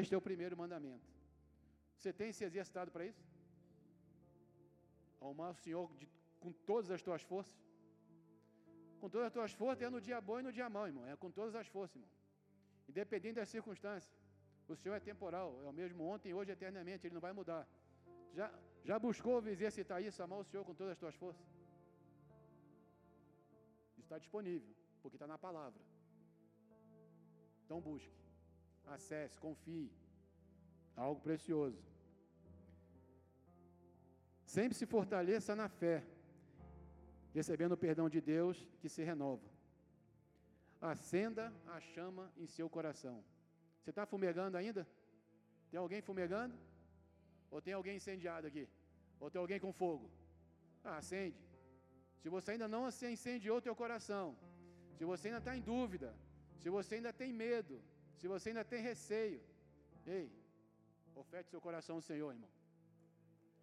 Este é o primeiro mandamento. Você tem se exercitado para isso? Amar o Senhor de, com todas as tuas forças? Com todas as tuas forças é no dia bom e no dia mau, irmão. É com todas as forças, irmão. Independente das circunstâncias. O Senhor é temporal, é o mesmo ontem, hoje, eternamente. Ele não vai mudar. Já, já buscou exercitar isso, amar o Senhor com todas as tuas forças? está disponível, porque está na palavra. Então busque, acesse, confie. Algo precioso. Sempre se fortaleça na fé, recebendo o perdão de Deus que se renova. Acenda a chama em seu coração. Você está fumegando ainda? Tem alguém fumegando? Ou tem alguém incendiado aqui? Ou tem alguém com fogo? Ah, acende. Se você ainda não incendiou teu coração, se você ainda está em dúvida, se você ainda tem medo, se você ainda tem receio, ei, oferte seu coração ao Senhor, irmão.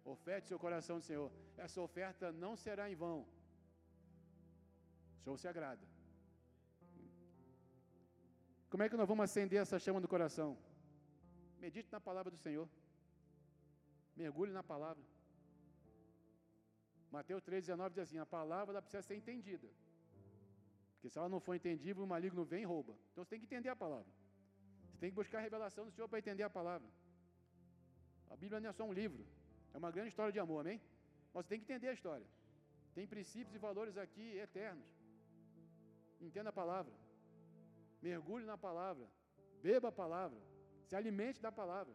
Oferte seu coração ao Senhor. Essa oferta não será em vão. O Senhor se agrada. Como é que nós vamos acender essa chama do coração? Medite na palavra do Senhor. Mergulhe na palavra. Mateus 3,19 diz assim: a palavra ela precisa ser entendida. Porque se ela não for entendível, o maligno vem e rouba. Então você tem que entender a palavra. Você tem que buscar a revelação do Senhor para entender a palavra. A Bíblia não é só um livro, é uma grande história de amor, amém? Mas você tem que entender a história. Tem princípios e valores aqui eternos. Entenda a palavra. Mergulhe na palavra. Beba a palavra. Se alimente da palavra.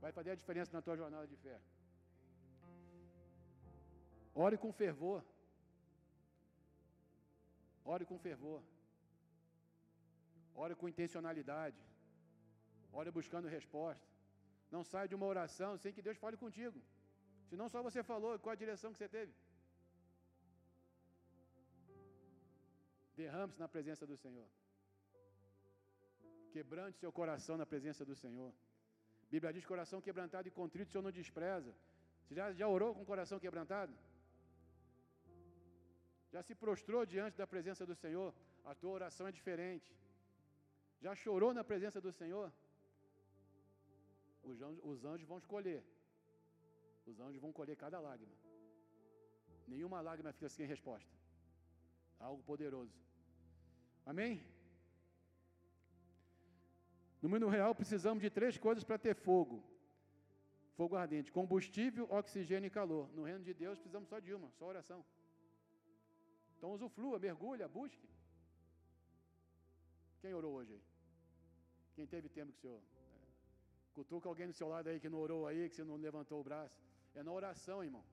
Vai fazer a diferença na tua jornada de fé. Ore com fervor. Ore com fervor. Ore com intencionalidade. Ore buscando resposta. Não saia de uma oração sem que Deus fale contigo. Se não só você falou, qual a direção que você teve? Derrame-se na presença do Senhor. Quebrante seu coração na presença do Senhor. A Bíblia diz: coração quebrantado e contrito, o Senhor não despreza. Você já, já orou com o coração quebrantado? Já se prostrou diante da presença do Senhor? A tua oração é diferente. Já chorou na presença do Senhor? Os anjos, os anjos vão escolher. Os anjos vão colher cada lágrima. Nenhuma lágrima fica sem resposta. Algo poderoso. Amém? No mundo real precisamos de três coisas para ter fogo. Fogo ardente, combustível, oxigênio e calor. No reino de Deus precisamos só de uma, só oração. Então usufrua, mergulha, busque. Quem orou hoje aí? Quem teve tempo que o senhor? É, cutuca alguém do seu lado aí que não orou aí, que você não levantou o braço. É na oração, irmão.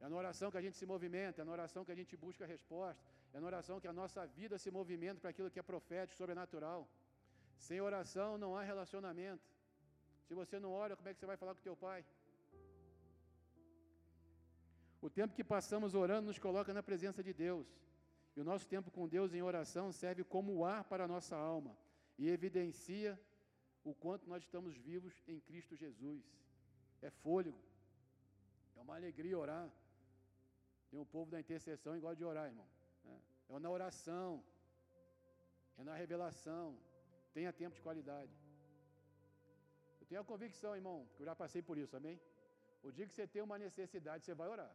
É na oração que a gente se movimenta, é na oração que a gente busca a resposta, é na oração que a nossa vida se movimenta para aquilo que é profético, sobrenatural. Sem oração não há relacionamento. Se você não ora, como é que você vai falar com teu pai? O tempo que passamos orando nos coloca na presença de Deus. E o nosso tempo com Deus em oração serve como ar para a nossa alma e evidencia o quanto nós estamos vivos em Cristo Jesus. É fôlego. É uma alegria orar. Tem um povo da intercessão igual de orar, irmão. É, é na oração. É na revelação. Tenha tempo de qualidade. Eu tenho a convicção, irmão, que eu já passei por isso, amém? O dia que você tem uma necessidade, você vai orar.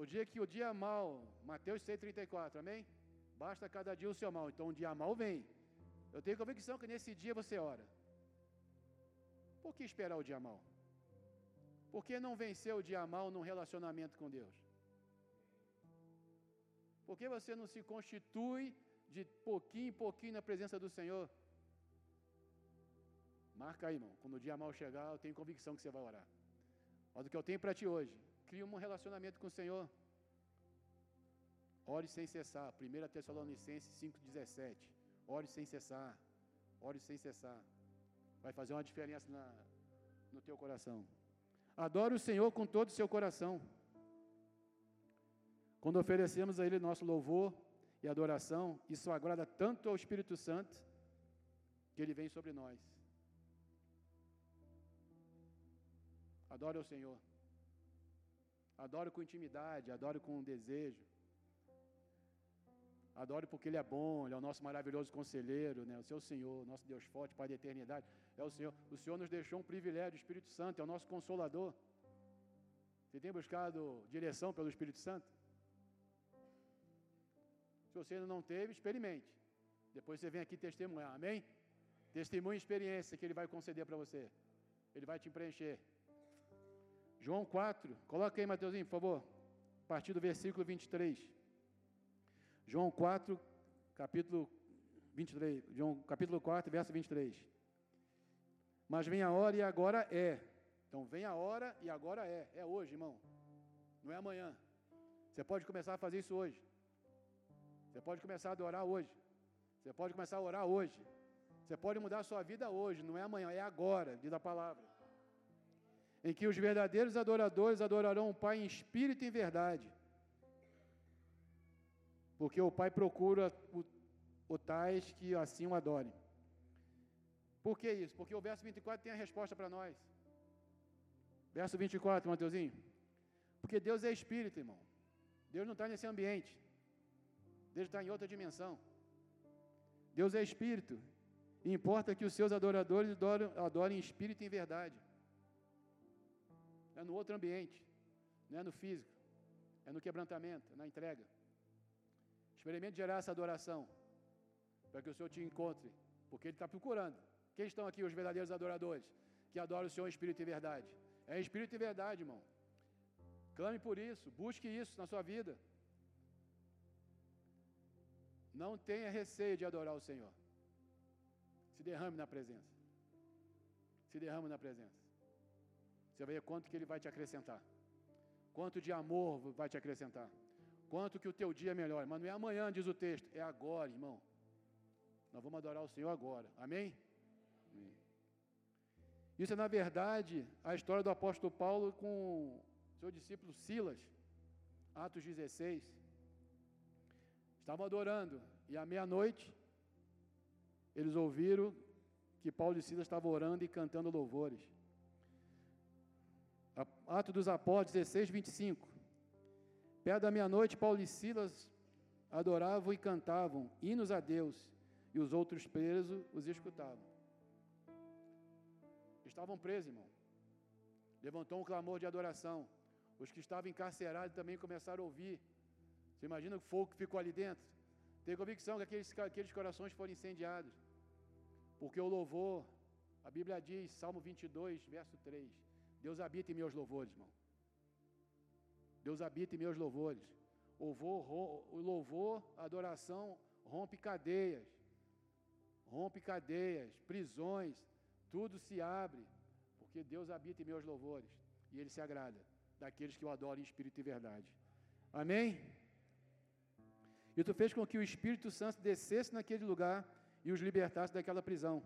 O dia que o dia mal, Mateus 6,34, amém? Basta cada dia o seu mal. Então o dia mal vem. Eu tenho convicção que nesse dia você ora. Por que esperar o dia mal? Por que não vencer o dia mal num relacionamento com Deus? Por que você não se constitui de pouquinho em pouquinho na presença do Senhor? Marca aí, irmão. Quando o dia mal chegar, eu tenho convicção que você vai orar. Mas o que eu tenho para ti hoje, cria um relacionamento com o Senhor. Ore sem cessar. 1 Tessalonicenses 5,17. Ore sem cessar. Ore sem cessar. Vai fazer uma diferença na, no teu coração. Adore o Senhor com todo o seu coração. Quando oferecemos a Ele nosso louvor e adoração, isso agrada tanto ao Espírito Santo que Ele vem sobre nós. Adore ao Senhor. Adore com intimidade, adore com desejo. Adore porque Ele é bom, Ele é o nosso maravilhoso conselheiro, né? o seu Senhor, nosso Deus forte, Pai da eternidade. É o Senhor. O Senhor nos deixou um privilégio, o Espírito Santo é o nosso consolador. Você tem buscado direção pelo Espírito Santo? Se você ainda não teve, experimente. Depois você vem aqui testemunhar, amém? Testemunha e experiência que Ele vai conceder para você. Ele vai te preencher. João 4, coloca aí, Mateuzinho, por favor. A partir do versículo 23. João 4, capítulo 23. João, capítulo 4, verso 23. Mas vem a hora e agora é. Então vem a hora e agora é. É hoje, irmão. Não é amanhã. Você pode começar a fazer isso hoje. Você pode começar a adorar hoje. Você pode começar a orar hoje. Você pode mudar a sua vida hoje, não é amanhã, é agora, diz a palavra. Em que os verdadeiros adoradores adorarão o Pai em espírito e em verdade. Porque o Pai procura o, o tais que assim o adorem. Por que isso? Porque o verso 24 tem a resposta para nós. Verso 24, Mateuzinho. Porque Deus é espírito, irmão. Deus não está nesse ambiente. Deus está em outra dimensão. Deus é espírito. E importa que os seus adoradores adorem, adorem espírito em verdade. É no outro ambiente, não é no físico. é no quebrantamento, é na entrega. Experimente gerar essa adoração, para que o Senhor te encontre, porque Ele está procurando. Quem estão aqui, os verdadeiros adoradores, que adoram o Senhor em espírito e verdade? É espírito e verdade, irmão. Clame por isso, busque isso na sua vida. Não tenha receio de adorar o Senhor. Se derrame na presença. Se derrame na presença. Você vai ver quanto que Ele vai te acrescentar. Quanto de amor vai te acrescentar. Quanto que o teu dia é melhor. Mas não é amanhã, diz o texto. É agora, irmão. Nós vamos adorar o Senhor agora. Amém? Amém. Isso é, na verdade, a história do apóstolo Paulo com seu discípulo Silas. Atos 16. Estavam adorando. E à meia-noite, eles ouviram que Paulo e Silas estavam orando e cantando louvores. Atos dos Apóstolos 16, 25. Perto da meia-noite, Paulo e Silas adoravam e cantavam hinos a Deus, e os outros presos os escutavam. Estavam presos, irmão. Levantou um clamor de adoração. Os que estavam encarcerados também começaram a ouvir. Você imagina o fogo que ficou ali dentro? Tenho convicção que aqueles, aqueles corações foram incendiados. Porque o louvor, a Bíblia diz, Salmo 22, verso 3, Deus habita em meus louvores, irmão. Deus habita em meus louvores. O louvor, a adoração rompe cadeias, rompe cadeias, prisões, tudo se abre, porque Deus habita em meus louvores e Ele se agrada daqueles que o adoram em espírito e verdade. Amém? E tu fez com que o Espírito Santo descesse naquele lugar e os libertasse daquela prisão.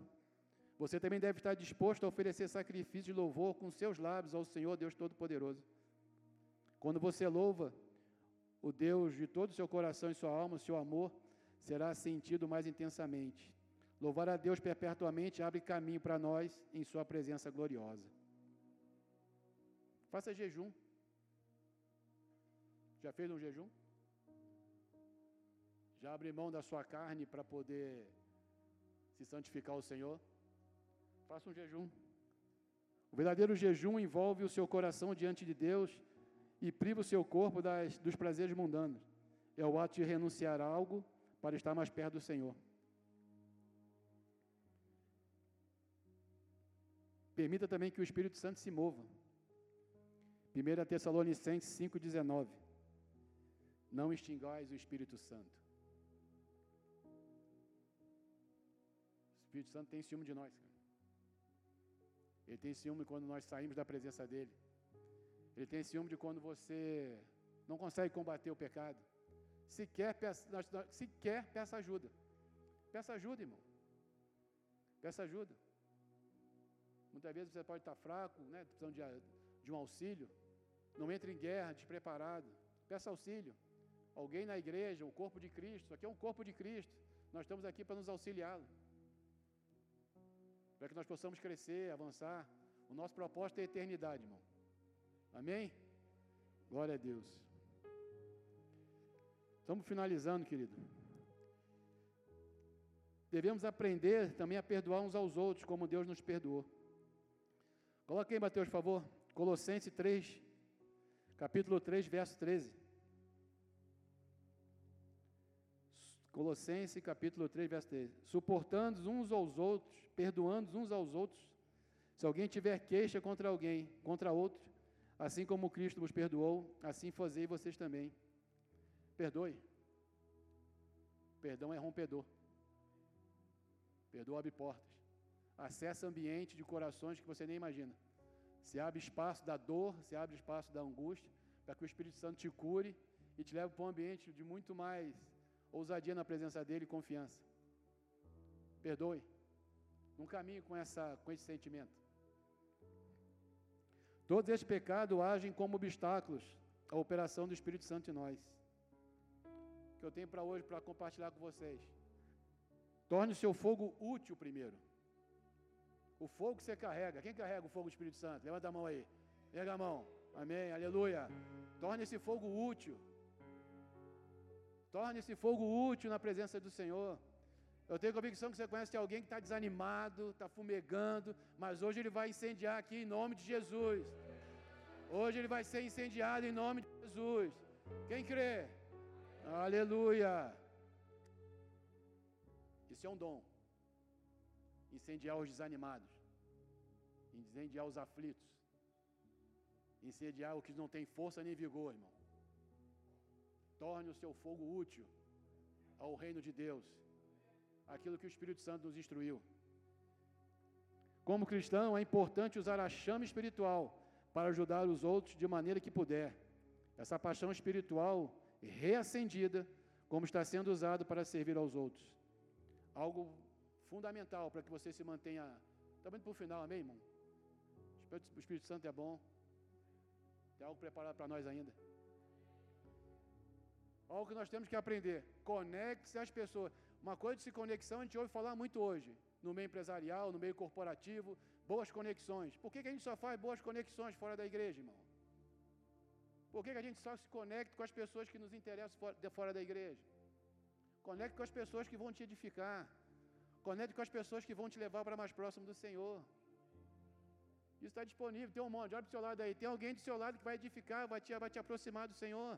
Você também deve estar disposto a oferecer sacrifício de louvor com seus lábios ao Senhor Deus Todo-Poderoso. Quando você louva o Deus de todo o seu coração e sua alma, o seu amor será sentido mais intensamente. Louvar a Deus perpetuamente abre caminho para nós em Sua presença gloriosa. Faça jejum. Já fez um jejum? Já abre mão da sua carne para poder se santificar ao Senhor? Faça um jejum. O verdadeiro jejum envolve o seu coração diante de Deus e priva o seu corpo das, dos prazeres mundanos. É o ato de renunciar a algo para estar mais perto do Senhor. Permita também que o Espírito Santo se mova. 1 Tessalonicenses 5,19. Não extingais o Espírito Santo. Espírito Santo tem ciúme de nós. Ele tem ciúme quando nós saímos da presença dele. Ele tem ciúme de quando você não consegue combater o pecado. Se quer, peça, se quer, peça ajuda. Peça ajuda, irmão. Peça ajuda. Muitas vezes você pode estar fraco, né, precisando de, de um auxílio. Não entre em guerra despreparado. Peça auxílio. Alguém na igreja, o corpo de Cristo. Isso aqui é um corpo de Cristo. Nós estamos aqui para nos auxiliá-lo. Para que nós possamos crescer, avançar. O nosso propósito é a eternidade, irmão. Amém? Glória a Deus. Estamos finalizando, querido. Devemos aprender também a perdoar uns aos outros, como Deus nos perdoou. Coloque aí, Mateus, por favor. Colossenses 3, capítulo 3, verso 13. Colossenses capítulo 3, verso 13. Suportando uns aos outros, perdoando uns aos outros. Se alguém tiver queixa contra alguém, contra outro, Assim como Cristo vos perdoou, assim fazei vocês também. Perdoe. Perdão é rompedor. Perdoa abre portas. Acessa ambiente de corações que você nem imagina. Se abre espaço da dor, se abre espaço da angústia, para que o Espírito Santo te cure e te leve para um ambiente de muito mais ousadia na presença dele e confiança. Perdoe. Não caminhe com, essa, com esse sentimento. Todos esses pecados agem como obstáculos à operação do Espírito Santo em nós. Que eu tenho para hoje para compartilhar com vocês. Torne o seu fogo útil primeiro. O fogo que você carrega. Quem carrega o fogo do Espírito Santo? Levanta a mão aí. Pega a mão. Amém. Aleluia. Torne esse fogo útil. Torne esse fogo útil na presença do Senhor. Eu tenho convicção que você conhece alguém que está desanimado, está fumegando, mas hoje ele vai incendiar aqui em nome de Jesus. Hoje ele vai ser incendiado em nome de Jesus. Quem crê? Aleluia. Isso é um dom. Incendiar os desanimados, incendiar os aflitos, incendiar o que não tem força nem vigor, irmão. Torne o seu fogo útil ao reino de Deus, aquilo que o Espírito Santo nos instruiu. Como cristão, é importante usar a chama espiritual para ajudar os outros de maneira que puder. Essa paixão espiritual reacendida, como está sendo usado para servir aos outros. Algo fundamental para que você se mantenha. Estamos indo para o final, amém, irmão? O Espírito Santo é bom. Tem algo preparado para nós ainda. Algo que nós temos que aprender. Conecte-se às pessoas. Uma coisa de se conexão a gente ouve falar muito hoje. No meio empresarial, no meio corporativo. Boas conexões. Por que, que a gente só faz boas conexões fora da igreja, irmão? Por que, que a gente só se conecta com as pessoas que nos interessam fora da igreja? Conecte com as pessoas que vão te edificar. Conecte com as pessoas que vão te levar para mais próximo do Senhor. Isso está disponível. Tem um monte. Olha para o seu lado aí. Tem alguém do seu lado que vai edificar, vai te, vai te aproximar do Senhor.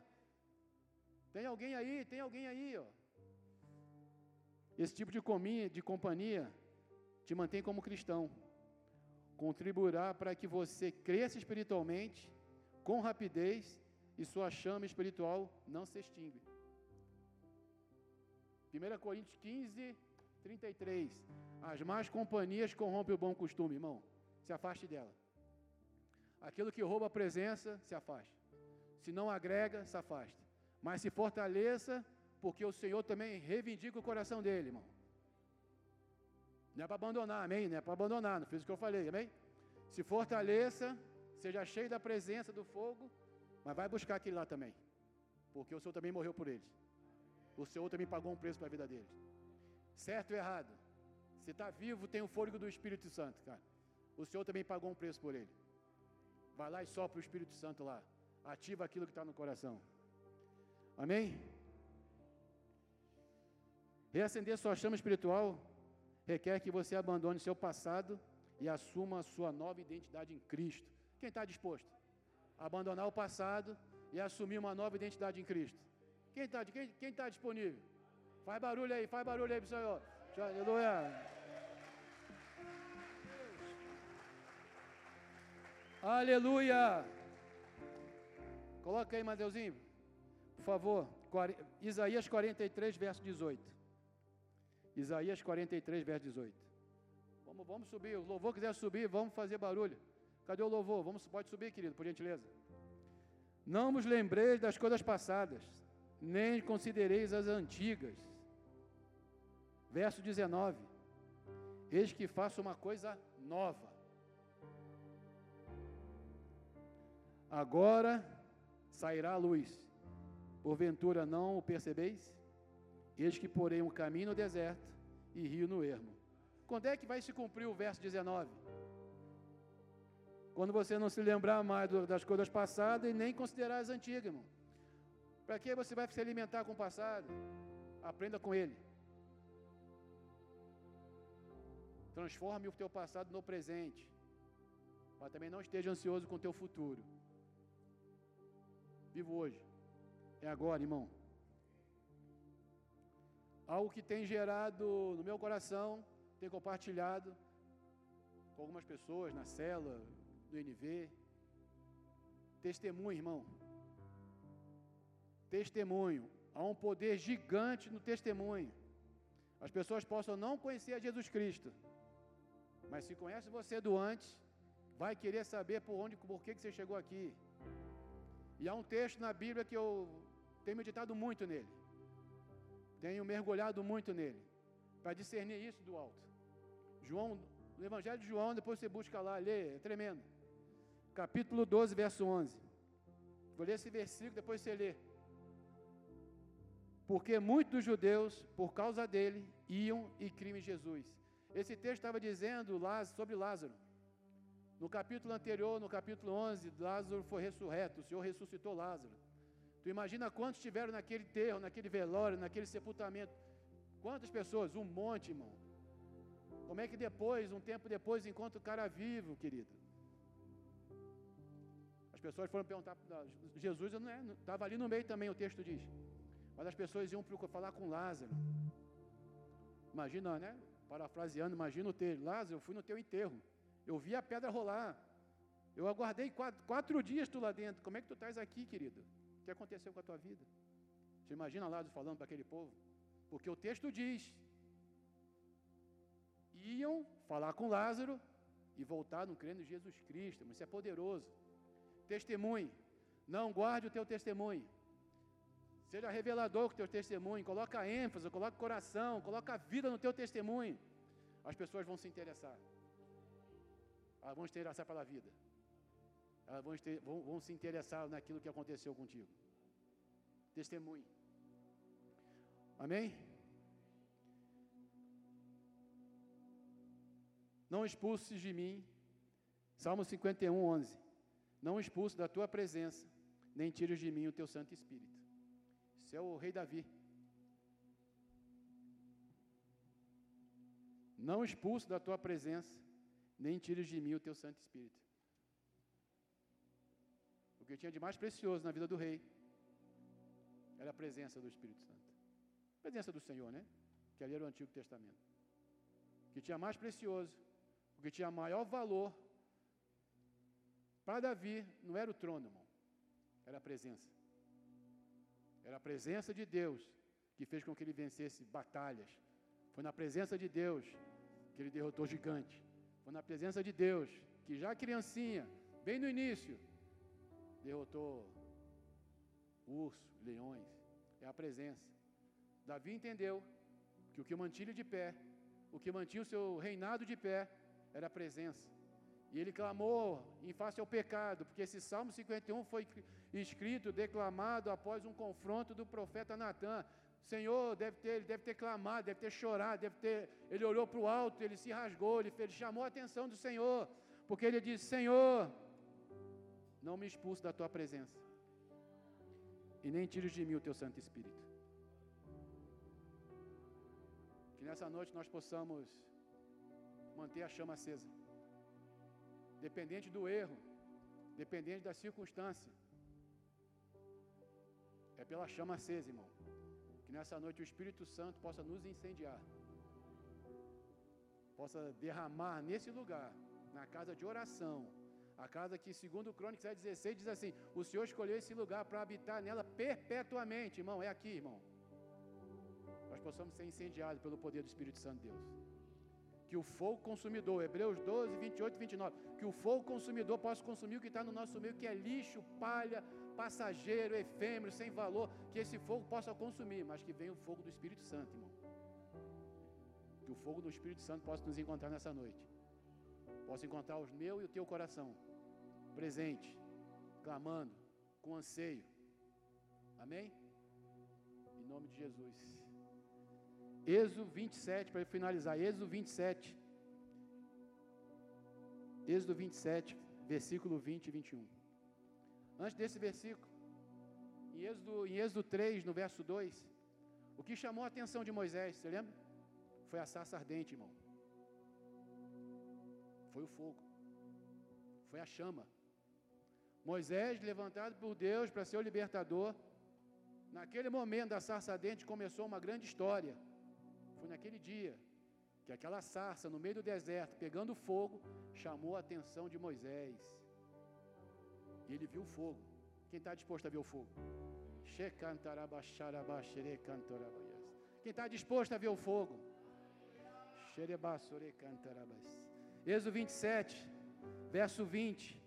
Tem alguém aí, tem alguém aí, ó. Esse tipo de, cominha, de companhia te mantém como cristão. Contribuirá para que você cresça espiritualmente com rapidez e sua chama espiritual não se extingue. 1 Coríntios 15, 33. As más companhias corrompem o bom costume, irmão. Se afaste dela. Aquilo que rouba a presença, se afaste. Se não agrega, se afaste mas se fortaleça, porque o Senhor também reivindica o coração dele, irmão. Não é para abandonar, amém? Não é para abandonar, não fiz o que eu falei, amém? Se fortaleça, seja cheio da presença do fogo, mas vai buscar aquele lá também, porque o Senhor também morreu por eles. O Senhor também pagou um preço para a vida deles. Certo ou errado? Se está vivo, tem o fôlego do Espírito Santo, cara. O Senhor também pagou um preço por ele. Vai lá e sopra o Espírito Santo lá. Ativa aquilo que está no coração. Amém? Reacender sua chama espiritual requer que você abandone seu passado e assuma sua nova identidade em Cristo. Quem está disposto? a Abandonar o passado e assumir uma nova identidade em Cristo. Quem está quem, quem tá disponível? Faz barulho aí, faz barulho aí para o Senhor. Aleluia. Aleluia. Coloca aí, Mateuzinho. Por favor, Isaías 43, verso 18. Isaías 43, verso 18. Vamos, vamos subir. O louvor quiser subir, vamos fazer barulho. Cadê o louvor? Vamos, pode subir, querido, por gentileza. Não vos lembreis das coisas passadas, nem considereis as antigas. Verso 19. Eis que faço uma coisa nova. Agora sairá a luz Porventura não o percebeis? Eis que porém um caminho no deserto e rio no ermo. Quando é que vai se cumprir o verso 19? Quando você não se lembrar mais das coisas passadas e nem considerar as antigas, irmão. Para que você vai se alimentar com o passado? Aprenda com ele. Transforme o teu passado no presente. Mas também não esteja ansioso com o teu futuro. Vivo hoje. É agora, irmão. Algo que tem gerado no meu coração, tem compartilhado com algumas pessoas na cela, do NV. Testemunho, irmão. Testemunho. Há um poder gigante no testemunho. As pessoas possam não conhecer a Jesus Cristo, mas se conhece você do antes, vai querer saber por onde, por que você chegou aqui. E há um texto na Bíblia que eu tenho meditado muito nele. Tenho mergulhado muito nele. Para discernir isso do alto. João, no Evangelho de João, depois você busca lá, lê, é tremendo. Capítulo 12, verso 11. Vou ler esse versículo, depois você lê. Porque muitos judeus, por causa dele, iam e criam Jesus. Esse texto estava dizendo sobre Lázaro. No capítulo anterior, no capítulo 11, Lázaro foi ressurreto, o Senhor ressuscitou Lázaro. Tu imagina quantos estiveram naquele terro, naquele velório, naquele sepultamento? Quantas pessoas? Um monte, irmão. Como é que depois, um tempo depois, encontra o cara vivo, querido? As pessoas foram perguntar, Jesus não é, estava ali no meio também, o texto diz. Mas as pessoas iam falar com Lázaro. Imagina, né? Parafraseando, imagina o texto. Lázaro, eu fui no teu enterro. Eu vi a pedra rolar. Eu aguardei quatro, quatro dias tu lá dentro. Como é que tu estás aqui, querido? O que aconteceu com a tua vida? Você imagina Lázaro falando para aquele povo? Porque o texto diz: iam falar com Lázaro e voltaram crendo em Jesus Cristo. Mas isso é poderoso. Testemunhe. Não guarde o teu testemunho. Seja revelador com o teu testemunho. Coloca ênfase, coloca coração, coloca vida no teu testemunho. As pessoas vão se interessar. Elas vão se interessar pela vida. Elas vão, ter, vão, vão se interessar naquilo que aconteceu contigo. Testemunhe. Amém? Não expulses de mim. Salmo 51, 11. Não expulse da tua presença, nem tires de mim o teu Santo Espírito. Isso é o rei Davi. Não expulse da tua presença, nem tires de mim o teu Santo Espírito. O que tinha de mais precioso na vida do rei era a presença do Espírito Santo. A presença do Senhor, né? Que ali era o Antigo Testamento. O que tinha mais precioso, o que tinha maior valor para Davi não era o trono, irmão. Era a presença. Era a presença de Deus que fez com que ele vencesse batalhas. Foi na presença de Deus que ele derrotou gigante. Foi na presença de Deus que já criancinha, bem no início, derrotou urso, leões. É a presença. Davi entendeu que o que mantinha de pé, o que mantinha o seu reinado de pé, era a presença. E ele clamou em face ao pecado, porque esse Salmo 51 foi escrito, declamado após um confronto do profeta Natan. Senhor, deve ter, ele deve ter clamado, deve ter chorado, deve ter. Ele olhou para o alto, ele se rasgou, ele, ele chamou a atenção do Senhor, porque ele disse: Senhor, não me expulse da tua presença, e nem tires de mim o teu Santo Espírito. Que nessa noite nós possamos manter a chama acesa dependente do erro, dependente da circunstância. É pela chama acesa, irmão. Que nessa noite o Espírito Santo possa nos incendiar, possa derramar nesse lugar, na casa de oração, a casa que, segundo Crônicas 16, diz assim: O Senhor escolheu esse lugar para habitar nela perpetuamente, irmão. É aqui, irmão. Nós possamos ser incendiados pelo poder do Espírito Santo de Deus que o fogo consumidor, Hebreus 12, 28 e 29, que o fogo consumidor possa consumir o que está no nosso meio, que é lixo, palha, passageiro, efêmero, sem valor, que esse fogo possa consumir, mas que venha o fogo do Espírito Santo, irmão. Que o fogo do Espírito Santo possa nos encontrar nessa noite. Possa encontrar os meu e o teu coração, presente, clamando, com anseio. Amém? Em nome de Jesus. Êxodo 27, para finalizar, Êxodo 27. Êxodo 27, versículo 20 e 21. Antes desse versículo, em Êxodo, em Êxodo 3, no verso 2, o que chamou a atenção de Moisés, você lembra? Foi a sarça ardente, irmão. Foi o fogo. Foi a chama. Moisés, levantado por Deus para ser o libertador, naquele momento da sarça ardente começou uma grande história foi naquele dia que aquela sarça no meio do deserto, pegando fogo, chamou a atenção de Moisés. E ele viu o fogo. Quem está disposto a ver o fogo? Quem está disposto a ver o fogo? Êxodo 27, verso 20.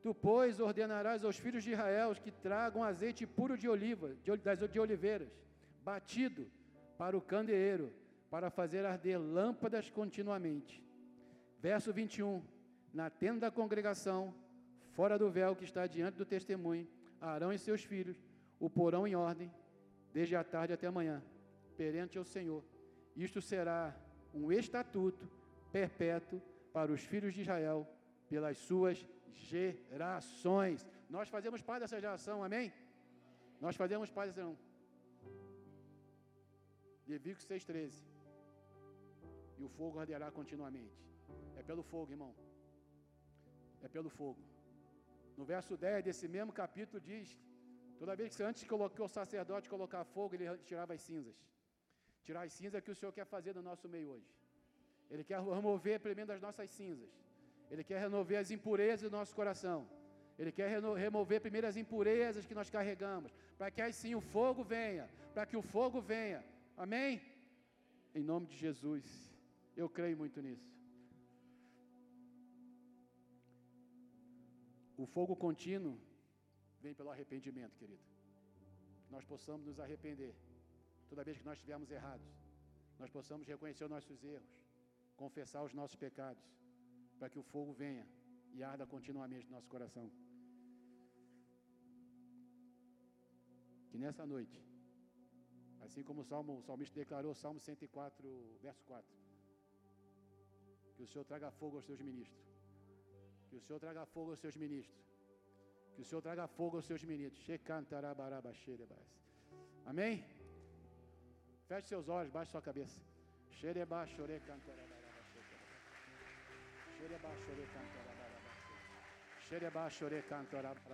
Tu, pois, ordenarás aos filhos de Israel que tragam azeite puro de oliva, de, das, de oliveiras, batido para o candeeiro, para fazer arder lâmpadas continuamente. Verso 21. Na tenda da congregação, fora do véu que está diante do testemunho, Arão e seus filhos o porão em ordem, desde a tarde até amanhã, perante ao Senhor. Isto será um estatuto perpétuo para os filhos de Israel, pelas suas gerações. Nós fazemos parte dessa geração, amém? Nós fazemos parte dessa geração. Levítico 6,13 e o fogo arderá continuamente. É pelo fogo, irmão. É pelo fogo. No verso 10 desse mesmo capítulo diz: toda vez que antes que o sacerdote colocar fogo, ele tirava as cinzas. Tirar as cinzas é que o Senhor quer fazer no nosso meio hoje. Ele quer remover primeiro as nossas cinzas. Ele quer remover as impurezas do nosso coração. Ele quer remover primeiro as impurezas que nós carregamos, para que aí sim o fogo venha, para que o fogo venha. Amém? Em nome de Jesus. Eu creio muito nisso. O fogo contínuo vem pelo arrependimento, querido. Nós possamos nos arrepender toda vez que nós estivermos errados. Nós possamos reconhecer os nossos erros, confessar os nossos pecados, para que o fogo venha e arda continuamente no nosso coração. Que nessa noite, assim como o, Salmo, o salmista declarou, Salmo 104, verso 4, que o Senhor traga fogo aos seus ministros. Que o Senhor traga fogo aos seus ministros. Que o Senhor traga fogo aos seus ministros. Amém? Feche seus olhos, baixe sua cabeça. Xereba, chore, Shere basho re canto rabara basho. Shere basho re canto rabara